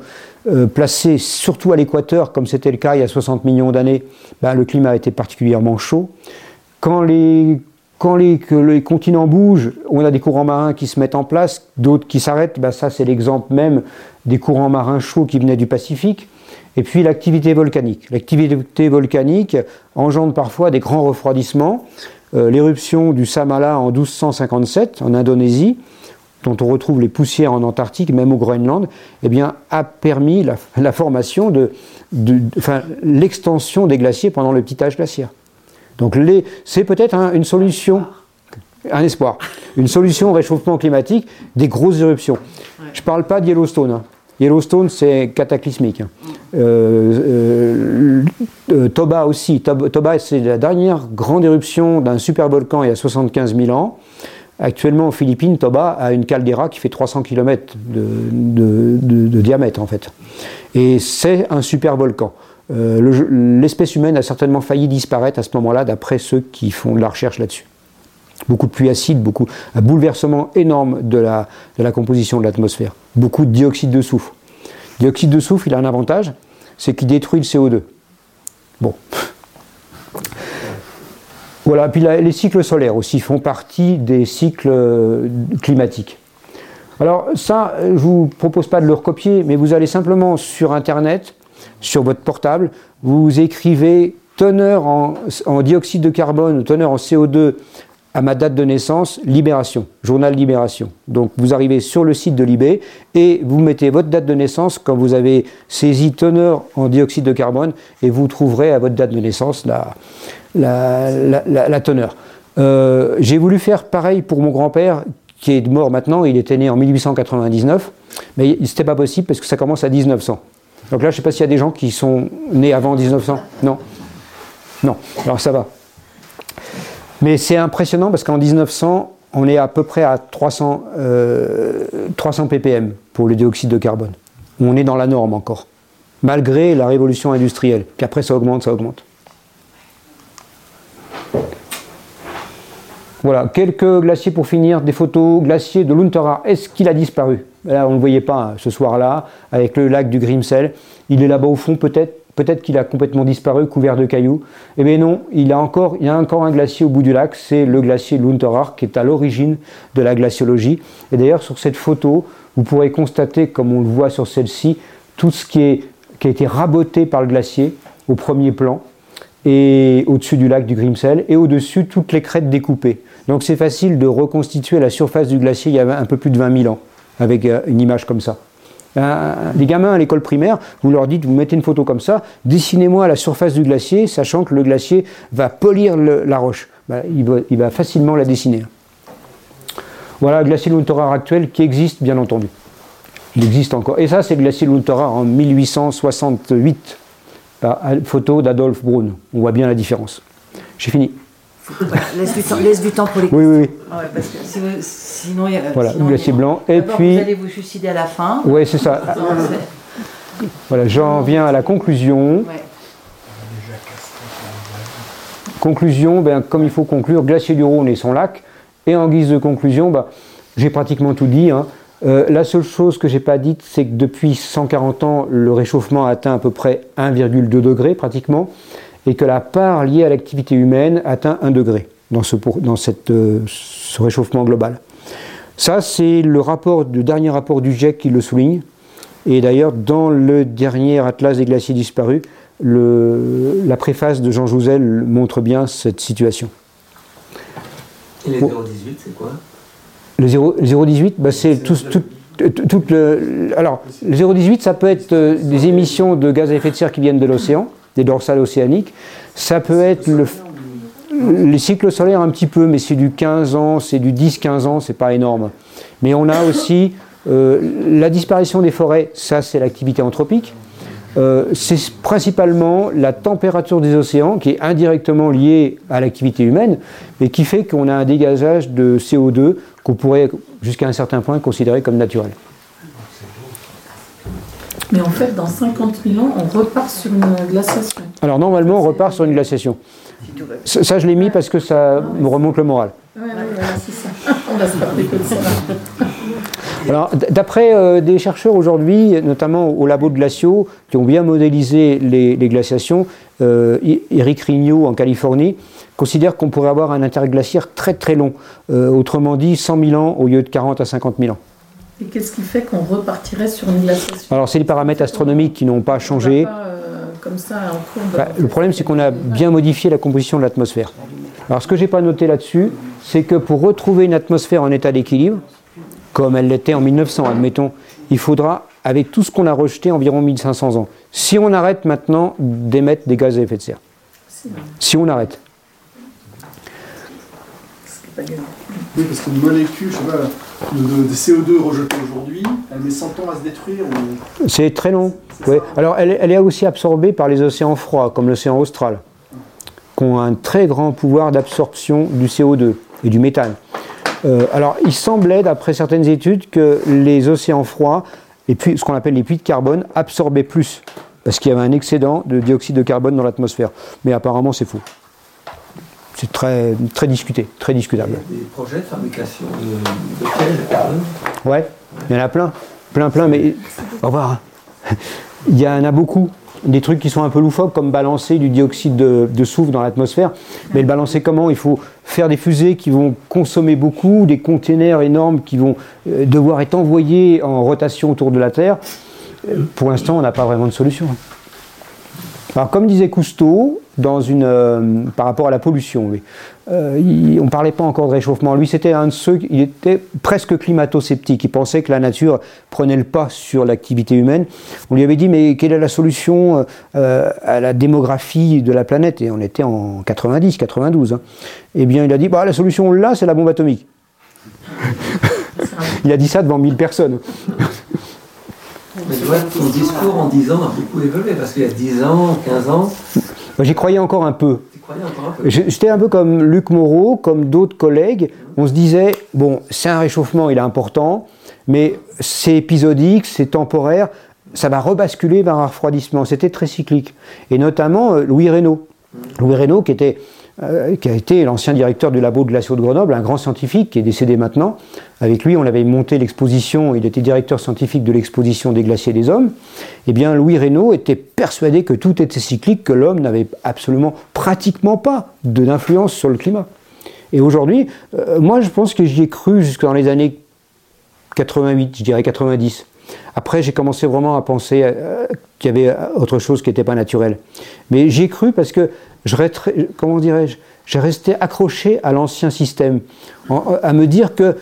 euh, placés surtout à l'équateur, comme c'était le cas il y a 60 millions d'années, ben, le climat a été particulièrement chaud. Quand les, continents bougent, on a des courants marins qui se mettent en place, d'autres qui s'arrêtent. Ben, ça, c'est l'exemple même des courants marins chauds qui venaient du Pacifique. Et puis l'activité volcanique. L'activité volcanique engendre parfois des grands refroidissements. Euh, L'éruption du Samala en 1257 en Indonésie, dont on retrouve les poussières en Antarctique, même au Groenland, eh bien, a permis la, la formation de, de- de- enfin, l'extension des glaciers pendant le petit âge glaciaire. Donc les- c'est peut-être un- une solution, un espoir, une solution au réchauffement climatique des grosses éruptions. Je ne parle pas de Yellowstone. hein. Yellowstone, c'est cataclysmique. hein. Euh, euh, euh, Toba aussi. Tob- Toba, c'est la dernière grande éruption d'un supervolcan il y a 75 000 ans. Actuellement, aux Philippines, Toba a une caldeira qui fait 300 km de, diamètre, en fait. Et c'est un supervolcan. Euh, le- L'espèce humaine a certainement failli disparaître à ce moment-là, d'après ceux qui font de la recherche là-dessus. Beaucoup de pluie acide, beaucoup, un bouleversement énorme de la, composition de l'atmosphère. Beaucoup de dioxyde de soufre. Dioxyde de soufre, il a un avantage, c'est qu'il détruit le CO2. Bon. Voilà, puis les cycles solaires aussi font partie des cycles euh, climatiques. Alors ça, je vous propose pas de le recopier, mais vous allez simplement sur Internet, sur votre portable, vous écrivez teneur en, dioxyde de carbone teneur en CO2 à ma date de naissance, Libération, journal Libération. Donc vous arrivez sur le site de Libé et vous mettez votre date de naissance quand vous avez saisi teneur en dioxyde de carbone et vous trouverez à votre date de naissance la, la, la- la- teneur. Euh, J'ai voulu faire pareil pour mon grand-père qui est mort maintenant, il était né en 1899, mais c'était pas possible parce que ça commence à 1900. Donc là, je sais pas s'il y a des gens qui sont nés avant 1900. Non. Non. Alors ça va. Mais c'est impressionnant parce qu'en 1900, on est à peu près à 300, euh, 300 ppm pour le dioxyde de carbone. On est dans la norme encore, malgré la révolution industrielle. Puis après, ça augmente, ça augmente. Voilà, quelques glaciers pour finir, des photos. Glacier de l'Unterra, est-ce qu'il a disparu? Là, on ne le voyait pas hein, ce soir-là, avec le lac du Grimsel. Il est là-bas au fond, peut-être? Peut-être qu'il a complètement disparu, couvert de cailloux. Eh bien non, il, y a encore un glacier au bout du lac, c'est le glacier de l'Unterra, qui est à l'origine de la glaciologie. Et d'ailleurs, sur cette photo, vous pourrez constater, comme on le voit sur celle-ci, tout ce qui, qui a été raboté par le glacier au premier plan et au-dessus du lac du Grimsel, et au-dessus toutes les crêtes découpées. Donc c'est facile de reconstituer la surface du glacier il y a un peu plus de 20 000 ans, avec euh, une image comme ça. Euh, les gamins à l'école primaire, vous leur dites, vous mettez une photo comme ça, dessinez-moi la surface du glacier, sachant que le glacier va polir la roche. Ben, il, va, il va facilement la dessiner. Voilà le glacier Lunterar actuel qui existe, bien entendu. Il existe encore. Et ça, c'est le glacier Lunterar en 1868. Par- photo d'Adolphe Brun. On voit bien la différence. J'ai fini. Voilà, laisse, du temps, laisse du temps pour les Oui, oui, oui. Ah ouais, parce que si vous- sinon, il y a- Voilà, sinon, glacier blanc. Et D'abord, puis- Vous allez vous suicider à la fin. Oui, c'est ça. Non, Voilà, j'en viens à la conclusion. ouais. Conclusion, ben, comme il faut conclure, Glacier du Rhône et son lac. Et en guise de conclusion, ben, j'ai pratiquement tout dit. hein. Euh, la seule chose que j'ai pas dite, c'est que depuis 140 ans, le réchauffement a atteint à peu près 1,2 degré pratiquement, et que la part liée à l'activité humaine atteint 1 degré dans ce, pour- dans cette, euh, ce réchauffement global. Ça, c'est le, rapport, le dernier rapport du GIEC qui le souligne. Et d'ailleurs, dans le dernier Atlas des glaciers disparus, le- la préface de Jean Jouzel montre bien cette situation. Et les Bon. 018, c'est quoi? Le 0 le 018, bah, c'est tout, tout- tout- tout le, alors, le 018, ça peut être euh, des émissions de gaz à effet de serre qui viennent de l'océan, des dorsales océaniques. Ça peut être le, les cycles solaires un petit peu, mais c'est du 15 ans, c'est du 10-15 ans, c'est pas énorme. Mais on a aussi euh, la disparition des forêts, ça c'est l'activité anthropique. Euh, c'est principalement la température des océans qui est indirectement liée à l'activité humaine, mais qui fait qu'on a un dégazage de CO2 qu'on pourrait jusqu'à un certain point considérer comme naturel. Mais en fait, dans 50 000 ans, on repart sur une glaciation. Alors normalement, on repart sur une glaciation. Ça, ça, je l'ai mis parce que ça me remonte le moral. Ouais, ouais, voilà, c'est ça. On va se parler que de ça. Alors, d'après euh, des chercheurs aujourd'hui, notamment au labo de glaciaux, qui ont bien modélisé les, les glaciations, euh, Eric Rignot en Californie considère qu'on pourrait avoir un interglaciaire très très long, Euh, autrement dit 100 000 ans au lieu de 40 à 50 000 ans. Et qu'est-ce qui fait qu'on repartirait sur une glaciation? Alors, c'est les paramètres astronomiques qui n'ont pas changé. Pas, euh, comme ça, en courbe. Bah, le problème, c'est qu'on a bien modifié la composition de l'atmosphère. Alors, ce que j'ai pas noté là-dessus, c'est que pour retrouver une atmosphère en état d'équilibre, comme elle l'était en 1900, admettons, il faudra, avec tout ce qu'on a rejeté, environ 1500 ans. Si on arrête maintenant d'émettre des gaz à effet de serre, si on arrête. Oui, parce qu'une molécule, je sais pas, de, de- de CO2 rejetée aujourd'hui, elle met 100 ans à se détruire. ou- c'est très long. Alors, elle, elle est aussi absorbée par les océans froids, comme l'océan austral, qui ont un très grand pouvoir d'absorption du CO2 et du méthane. Euh, alors, il semblait, d'après certaines études, que les océans froids, et puis ce qu'on appelle les puits de carbone, absorbaient plus, parce qu'il y avait un excédent de dioxyde de carbone dans l'atmosphère. Mais apparemment, c'est faux. C'est très, très discuté, très Il y discutable. a des projets de fabrication de, de carbone. Ouais, il y en a plein, plein, plein, mais au revoir. hein. Il y en a beaucoup. Des trucs qui sont un peu loufoques, comme balancer du dioxyde de, de soufre dans l'atmosphère. Mais le balancer comment? Il faut faire des fusées qui vont consommer beaucoup, des containers énormes qui vont euh, devoir être envoyés en rotation autour de la Terre. Euh, Pour l'instant, on n'a pas vraiment de solution. Alors, comme disait Cousteau, dans une, euh, par rapport à la pollution, lui, euh, il- on ne parlait pas encore de réchauffement. Lui, c'était un de ceux, il était presque climato-sceptique. Il pensait que la nature prenait le pas sur l'activité humaine. On lui avait dit, mais quelle est la solution euh, à la démographie de la planète? Et on était en 90, 92. hein. Eh bien, il a dit, bah, la solution là, c'est la bombe atomique. *laughs* il a dit ça devant 1000 personnes. Mais tu vois, ton discours en 10 ans a beaucoup évolué parce qu'il y a 10 ans, 15 ans, J'y croyais encore un peu. Je- J'étais un peu comme Luc Moreau, comme d'autres collègues. On se disait, bon, c'est un réchauffement, il est important, mais c'est épisodique, c'est temporaire, ça va rebasculer vers un refroidissement. C'était très cyclique. Et notamment euh, Louis Reynaud. Louis Reynaud, qui, était, euh, qui a été l'ancien directeur du labo de glaciaux de Grenoble, un grand scientifique qui est décédé maintenant. Avec lui, on avait monté l'exposition, il était directeur scientifique de l'exposition des glaciers des hommes. Eh bien, Louis Reynaud était persuadé que tout était cyclique, que l'homme n'avait absolument, pratiquement pas d'influence sur le climat. Et aujourd'hui, euh, moi, je pense que j'y ai cru jusque dans les années 88, je dirais 90. Après, j'ai commencé vraiment à penser euh, qu'il y avait autre chose qui n'était pas naturel. Mais j'y ai cru parce que je restais- comment dirais-je, j'ai resté accroché à l'ancien système, en- à me dire que euh,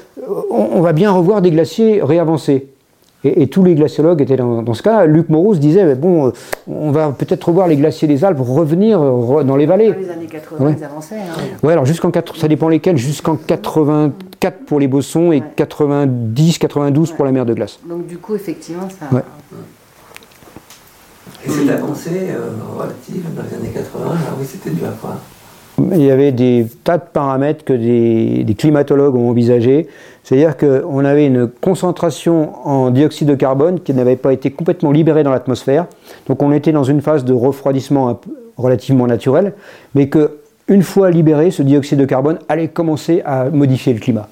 on, va bien revoir des glaciers réavancés. Et, et tous les glaciologues étaient dans, dans ce cas. Luc Moreau se disait, mais bon, euh, on va peut-être revoir les glaciers des Alpes revenir euh, re- dans les vallées. Dans les années 80, Ouais. ils avançaient. hein. Ouais, alors jusqu'en 4, ça dépend lesquels, jusqu'en 84 pour les bossons et Ouais. 90, 92 pour la mer de glace. Donc du coup, effectivement, ça. Et cette avancée euh, relative dans les années 80, là, oui, c'était dû à Il y avait des tas de paramètres que des, climatologues ont envisagés. C'est-à-dire qu'on avait une concentration en dioxyde de carbone qui n'avait pas été complètement libérée dans l'atmosphère. Donc on était dans une phase de refroidissement relativement naturel, mais que une fois libéré, ce dioxyde de carbone allait commencer à modifier le climat.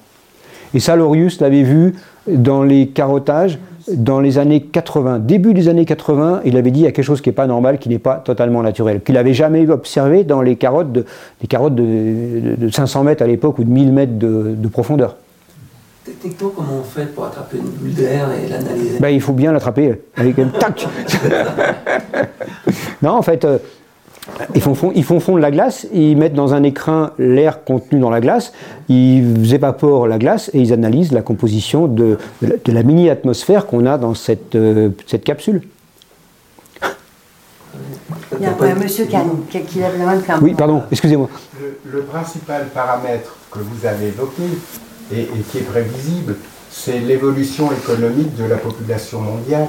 Et ça, Lorius l'avait vu dans les carottages dans les années 80, début des années 80, il avait dit il y a quelque chose qui n'est pas normal, qui n'est pas totalement naturel, qu'il n'avait jamais observé dans les carottes de, carottes de, de 500 mètres à l'époque ou de 1000 mètres de, de profondeur. Techniquement, comment on fait pour attraper une bulle d'air et l'analyser? Ben, il faut bien l'attraper avec un tac. *laughs* non, en fait, euh, ils, font fond- ils font fondre la glace, ils mettent dans un écrin l'air contenu dans la glace, ils évaporent la glace et ils analysent la composition de, de la, de la mini-atmosphère qu'on a dans cette, euh, cette capsule. Il y a un monsieur qui, a- qui- lève la main un Oui, pardon, excusez-moi. Le, le principal paramètre que vous avez évoqué et, et qui est prévisible, c'est l'évolution économique de la population mondiale.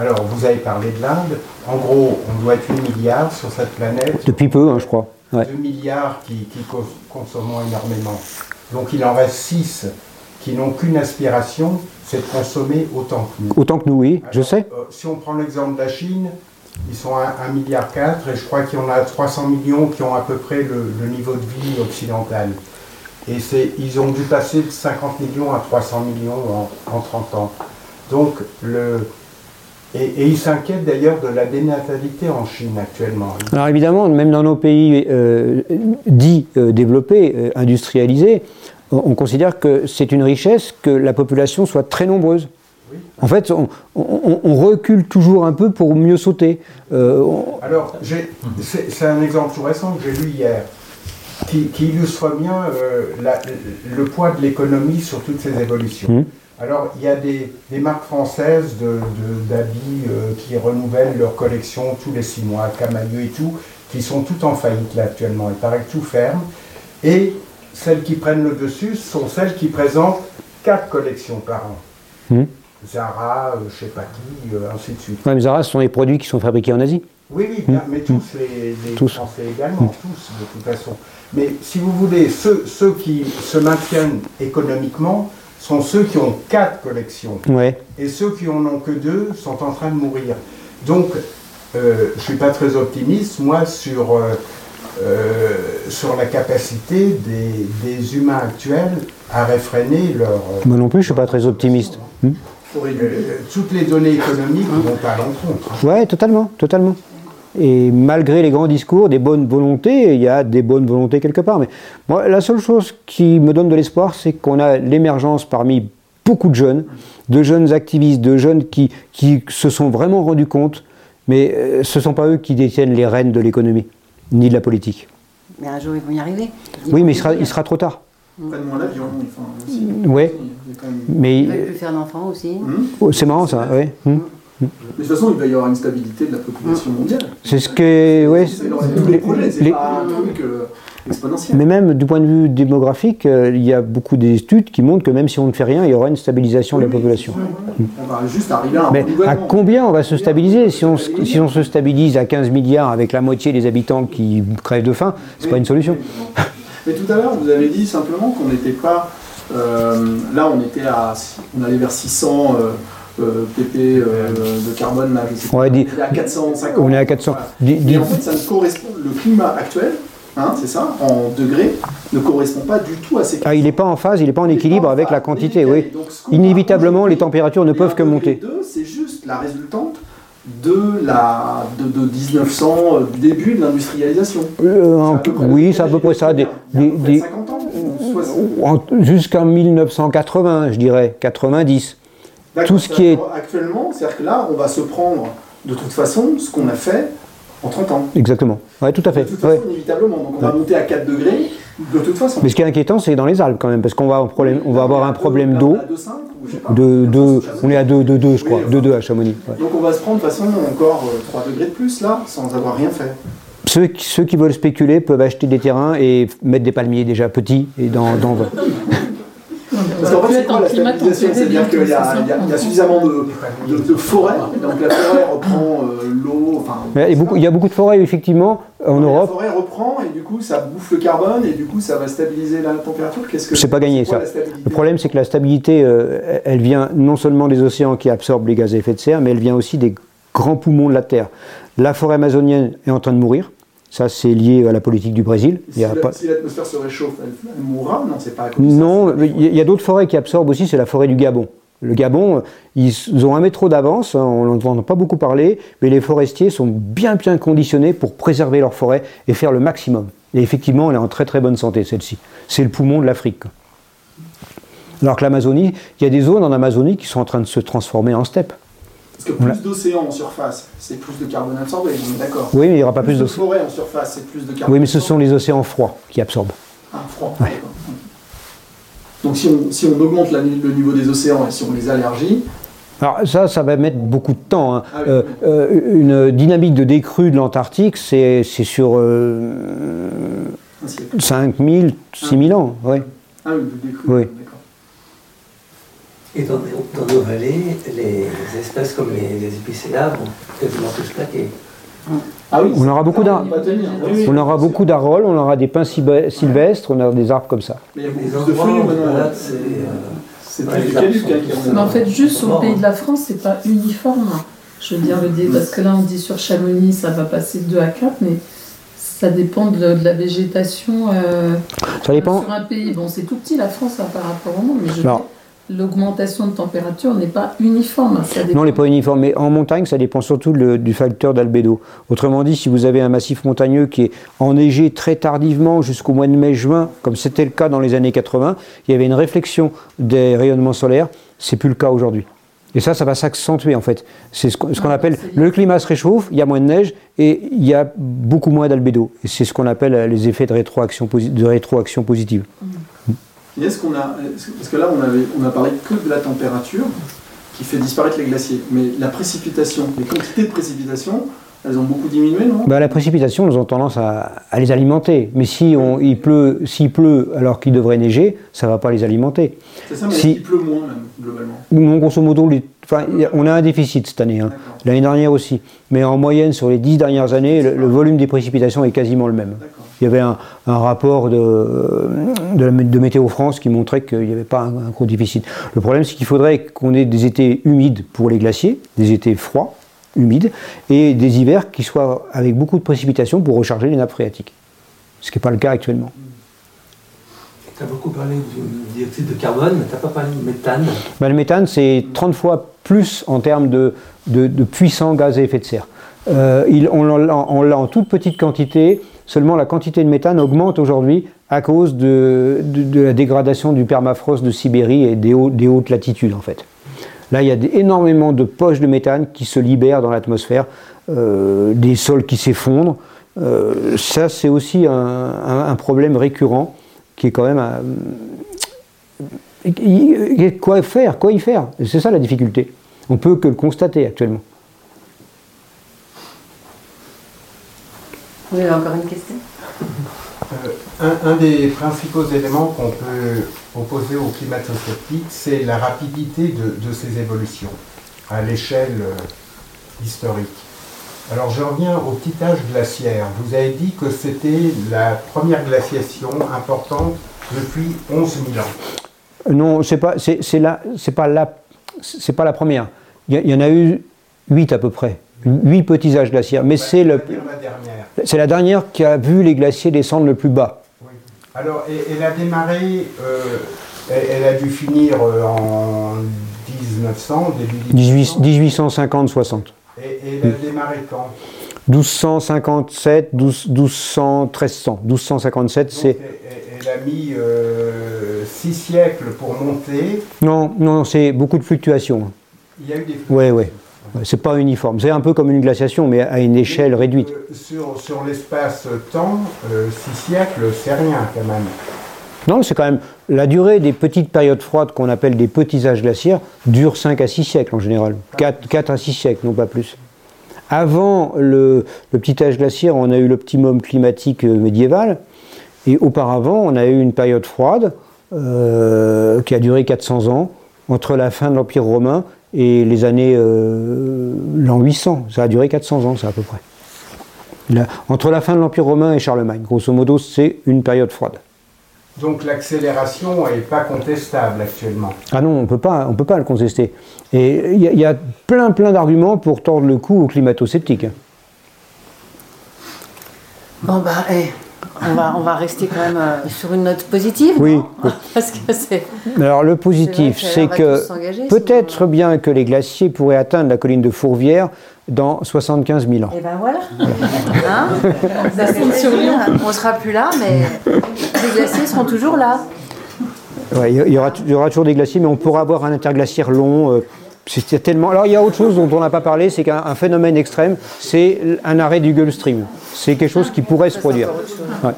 Alors, vous avez parlé de l'Inde. En gros, on doit être 8 milliards sur cette planète. Depuis peu, hein, je crois. Ouais. 2 milliards qui, qui cons- consomment énormément. Donc, il en reste 6 qui n'ont qu'une aspiration, c'est de consommer autant que nous. Autant que nous, oui, je sais. euh, si on prend l'exemple de la Chine, ils sont à 1,4 milliard et je crois qu'il y en a 300 millions qui ont à peu près le, le niveau de vie occidental. Et ils ont dû passer de 50 millions à 300 millions en, en 30 ans. Donc, le, et, et ils s'inquiètent d'ailleurs de la dénatalité en Chine actuellement. Alors évidemment, même dans nos pays euh, dits euh, développés, euh, industrialisés, on, on considère que c'est une richesse que la population soit très nombreuse. Oui. En fait, on, on- on recule toujours un peu pour mieux sauter. Alors, c'est un exemple tout récent que j'ai lu hier, qui, qui illustre bien euh, la- le poids de l'économie sur toutes ces évolutions. Mhm. Alors, il y a des, des marques françaises de- de- d'habits euh, qui renouvellent leur collection tous les six mois, Camailleux et tout, qui sont toutes en faillite là actuellement. Il paraît que tout ferme. Et celles qui prennent le dessus sont celles qui présentent quatre collections par an. Mhm. Zara, euh, je sais pas qui, euh, ainsi de suite. Ouais, mais Zara, ce sont des produits qui sont fabriqués en Asie. Oui, oui, bien, mais tous les, les Tous. Français également, tous de toute façon. Mais si vous voulez, ceux, ceux qui se maintiennent économiquement sont ceux qui ont quatre collections. Ouais. Et ceux qui en ont que deux sont en train de mourir. Donc, euh, je ne suis pas très optimiste, moi, sur, euh, euh, sur la capacité des, des humains actuels à réfréner leur... euh, Moi non plus, je suis pas très optimiste. Toutes les données économiques vont à l'encontre. hein. Ouais, totalement, totalement. Et malgré les grands discours, des bonnes volontés, il y a des bonnes volontés quelque part. Mais moi, la seule chose qui me donne de l'espoir, c'est qu'on a l'émergence parmi beaucoup de jeunes, de jeunes activistes, de jeunes qui, qui se sont vraiment rendus compte, mais euh, ce ne sont pas eux qui détiennent les rênes de l'économie, ni de la politique. Mais un jour, ils vont y arriver. Ils Oui, mais il sera, venir. il sera trop tard. L'avion. Enfin, même- mais Ils veulent plus faire d'enfants aussi. Hum oh, c'est marrant ça, ouais. Hmm. Mais de toute façon, il va y avoir une stabilité de la population mondiale. C'est ce que. Ouais, C'est tous les projets, c'est les- pas un truc euh, exponentiel. Mais même du point de vue démographique, euh, il y a beaucoup d'études qui montrent que même si on ne fait rien, il y aura une stabilisation de la Oui, oui, population. On va juste arriver à un Mais à combien on va se stabiliser si on, se- si on se stabilise à 15 milliards avec la moitié des habitants qui crèvent de faim, c'est pas une solution. *laughs* Mais tout à l'heure, vous avez dit simplement qu'on n'était pas. euh, là, on était à. On allait vers 600 euh, euh, pp euh, de carbone, là, je sais On pas. On est à 450. On est à 400. Voilà. Dis- dis- Et en fait, ça ne correspond. Le climat actuel, hein, c'est ça, en degrés, ne correspond pas du tout à ces Ah, il n'est pas en phase, il n'est pas en équilibre pas avec phase, la quantité, oui. Donc, Inévitablement, les températures ne peuvent que 1,2 monter. C'est juste la résultante de la de, de 1900, euh, début de l'industrialisation. Euh, oui, c'est à peu près ça. Des, des- des- 50 ans, ou 60. en- Jusqu'en 1980, je dirais, 90. Tout ce qui est- Actuellement, c'est-à-dire que là, on va se prendre de toute façon ce qu'on a fait en 30 ans. Exactement. Ouais, tout à fait. De toute Ouais. façon, inévitablement. Donc on va monter à 4 degrés de toute façon. Mais ce qui est inquiétant, c'est dans les Alpes quand même, parce qu'on va, avoir un problème- on va avoir un problème d'eau. Là, on est à 2,5 ou je sais pas. De, de, on est à 2, 2, 2 je crois. Oui, 2, 2 à Chamonix. ouais. Donc on va se prendre de toute façon encore euh, 3 degrés de plus là, sans avoir rien fait. Ceux, qui- ceux qui veulent spéculer peuvent acheter des terrains et mettre des palmiers déjà petits et dans, dans *laughs* Parce qu'en fait, c'est quoi la stabilisation C'est-à-dire qu'il y, a- y y suffisamment de, de, de forêts, donc la forêt reprend euh, l'eau, enfin... il, y a beaucoup, il y a beaucoup de forêts effectivement en La Europe. forêt reprend et du coup ça bouffe le carbone et du coup ça va stabiliser la température. Qu'est-ce que C'est pas gagné, quoi, ça. la Le problème, c'est que la stabilité, euh, elle vient non seulement des océans qui absorbent les gaz à effet de serre, mais elle vient aussi des grands poumons de la Terre. La forêt amazonienne est en train de mourir. Ça, c'est lié à la politique du Brésil. Si pas- l'atmosphère se réchauffe, elle, mourra Non, c'est pas ça, Non, il y a d'autres forêts qui absorbent aussi, c'est la forêt du Gabon. Le Gabon, ils ont un métro d'avance, hein, on n'en entend pas beaucoup parler, mais les forestiers sont bien bien conditionnés pour préserver leur forêt et faire le maximum. Et effectivement, elle est en très très bonne santé celle-ci. C'est le poumon de l'Afrique. Alors que l'Amazonie, il y a des zones en Amazonie qui sont en train de se transformer en steppe. Parce que plus d'océans en surface, c'est plus de carbone absorbé, on est d'accord. Oui, mais il n'y aura pas plus plus de forêt en surface, c'est plus de carbone Oui, mais ce sont les océans froids qui absorbent. Ah, froid. Donc si on, si on augmente la- le niveau des océans et si on les allergie, Alors ça, ça va mettre beaucoup de temps. hein. Ah oui. Euh, euh, une dynamique de décrue de l'Antarctique, c'est sur euh, un siècle. 5000, 6000 ans. Ouais. Ah oui, de décrue, Oui. d'accord. Et dans, dans nos vallées, les espèces comme les, les épicéas vont quasiment tous claquer. Ah oui, On aura beaucoup Oui, oui, On aura beaucoup d'arroles, on aura des pins sylve- sylvestres, on aura des arbres comme ça. Mais il y a Les beaucoup de c'est. Mais en fait, juste sur le pays de la France, c'est pas uniforme. Je veux dire, le dé- parce que là, on dit sur Chamonix, ça va passer de 2 à 4, mais ça dépend de, de la végétation. euh, Ça dépend. Sur un pays, bon, c'est tout petit la France hein, par rapport au monde, mais je Non. L'augmentation de température n'est pas uniforme. Ça dépend. Non, elle n'est pas uniforme, mais en montagne, ça dépend surtout le- du facteur d'albédo. Autrement dit, si vous avez un massif montagneux qui est enneigé très tardivement jusqu'au mois de mai-juin, comme c'était le cas dans les années 80, il y avait une réflexion des rayonnements solaires, c'est plus le cas aujourd'hui. Et ça, ça va s'accentuer en fait. C'est ce qu'on Ah, appelle le climat se réchauffe, il y a moins de neige et il y a beaucoup moins d'albédo. Et c'est ce qu'on appelle les effets de rétroaction, de rétroaction positive. Et est-ce qu'on a. Parce que là, on, avait, on a parlé que de la température qui fait disparaître les glaciers. Mais la précipitation, les quantités de précipitation, elles ont beaucoup diminué, non? Bah, la précipitation, nous avons tendance à, à les alimenter. Mais si on, il pleut, s'il pleut alors qu'il devrait neiger, ça ne va pas les alimenter. C'est ça, mais Si- il pleut moins, même, globalement. Non, grosso modo, les- on a un déficit cette année. hein. L'année dernière aussi. Mais en moyenne, sur les dix dernières années, le, volume des précipitations est quasiment le même. Il y avait un, rapport de, Météo France qui montrait qu'il n'y avait pas un gros déficit. Le problème, c'est qu'il faudrait qu'on ait des étés humides pour les glaciers, des étés froids, humides, et des hivers qui soient avec beaucoup de précipitations pour recharger les nappes phréatiques. Ce qui n'est pas le cas actuellement. Tu as beaucoup parlé du dioxyde de carbone, mais tu n'as pas parlé de méthane. Ben, le méthane, c'est 30 fois plus en termes de, de, puissants gaz à effet de serre. Euh, on l'a en toute petite quantité, seulement la quantité de méthane augmente aujourd'hui à cause de, la dégradation du permafrost de Sibérie et des, hautes latitudes en fait. Là, il y a énormément de poches de méthane qui se libèrent dans l'atmosphère, euh, des sols qui s'effondrent. Euh, ça, c'est aussi un problème récurrent qui est quand même et Quoi faire Quoi y faire C'est ça la difficulté. On peut que le constater actuellement. Vous avez encore une question? Euh, un, un des principaux éléments qu'on peut opposer au climato-sceptique, c'est la rapidité de, de ces évolutions à l'échelle euh, historique. Alors je reviens au petit âge glaciaire. Vous avez dit que c'était la première glaciation importante depuis 11 000 ans. Non, c'est pas, c'est, c'est la, c'est pas la, c'est pas la première. Il y, en a eu huit à peu près, huit petits âges glaciaires. Mais c'est le, la dernière. c'est la dernière qui a vu les glaciers descendre le plus bas. Oui. Alors, et- elle a démarré, euh, elle, elle a dû finir euh, en 1900, début 18, 1900. 1850-60. Et, et elle a démarré quand 1257, 12, 1200, 1300. 1257, Donc, c'est. elle, a mis euh, six siècles pour monter. Non, non, non, c'est beaucoup de fluctuations. Il y a eu des Ouais, ouais. Ouais, C'est pas uniforme. C'est un peu comme une glaciation, mais à une échelle réduite. Euh, sur sur l'espace-temps, euh, six siècles, c'est rien quand même. Non, c'est quand même. La durée des petites périodes froides qu'on appelle des petits âges glaciaires dure 5 à 6 siècles en général. 4, à 6 siècles, non pas plus. Avant le, petit âge glaciaire, on a eu l'optimum climatique euh, médiéval. Et auparavant, on a eu une période froide euh, qui a duré 400 ans, entre la fin de l'Empire romain et les années euh, l'an 800. Ça a duré 400 ans, ça à peu près. Entre la fin de l'Empire romain et Charlemagne, grosso modo, c'est une période froide. Donc l'accélération n'est pas contestable actuellement. Ah non, on peut pas, on peut pas le contester. Et il y, a- il y a plein, plein d'arguments pour tordre le cou aux climato-sceptiques. Bon, bah, eh, on, va, on va rester quand même euh, sur une note positive. Oui. non *laughs* Parce que c'est. Alors le positif, C'est que peut-être bien que les glaciers pourraient atteindre la colline de Fourvière dans 75 000 ans. Et ben voilà. Hein *laughs* Ça. On sera plus là, mais les glaciers seront toujours là. Ouais, il y aura, il y aura toujours des glaciers, mais on pourra avoir un interglaciaire long. euh, c'est tellement. Alors il y a autre chose dont on n'a pas parlé, c'est qu'un un phénomène extrême, c'est un arrêt du Gulf Stream. C'est quelque chose qui pourrait se produire. Ouais.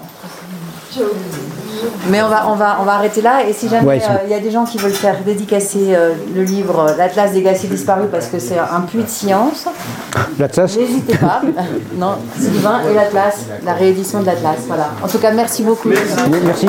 Mais on va, on va, on va arrêter là. Et si jamais Ouais, il y a des gens qui veulent faire dédicacer euh, le livre euh, L'Atlas des glaciers disparus parce que c'est un puits de science, n'hésitez pas. *laughs* non, Sylvain et l'Atlas, la réédition de l'Atlas. Voilà. En tout cas, merci beaucoup. merci.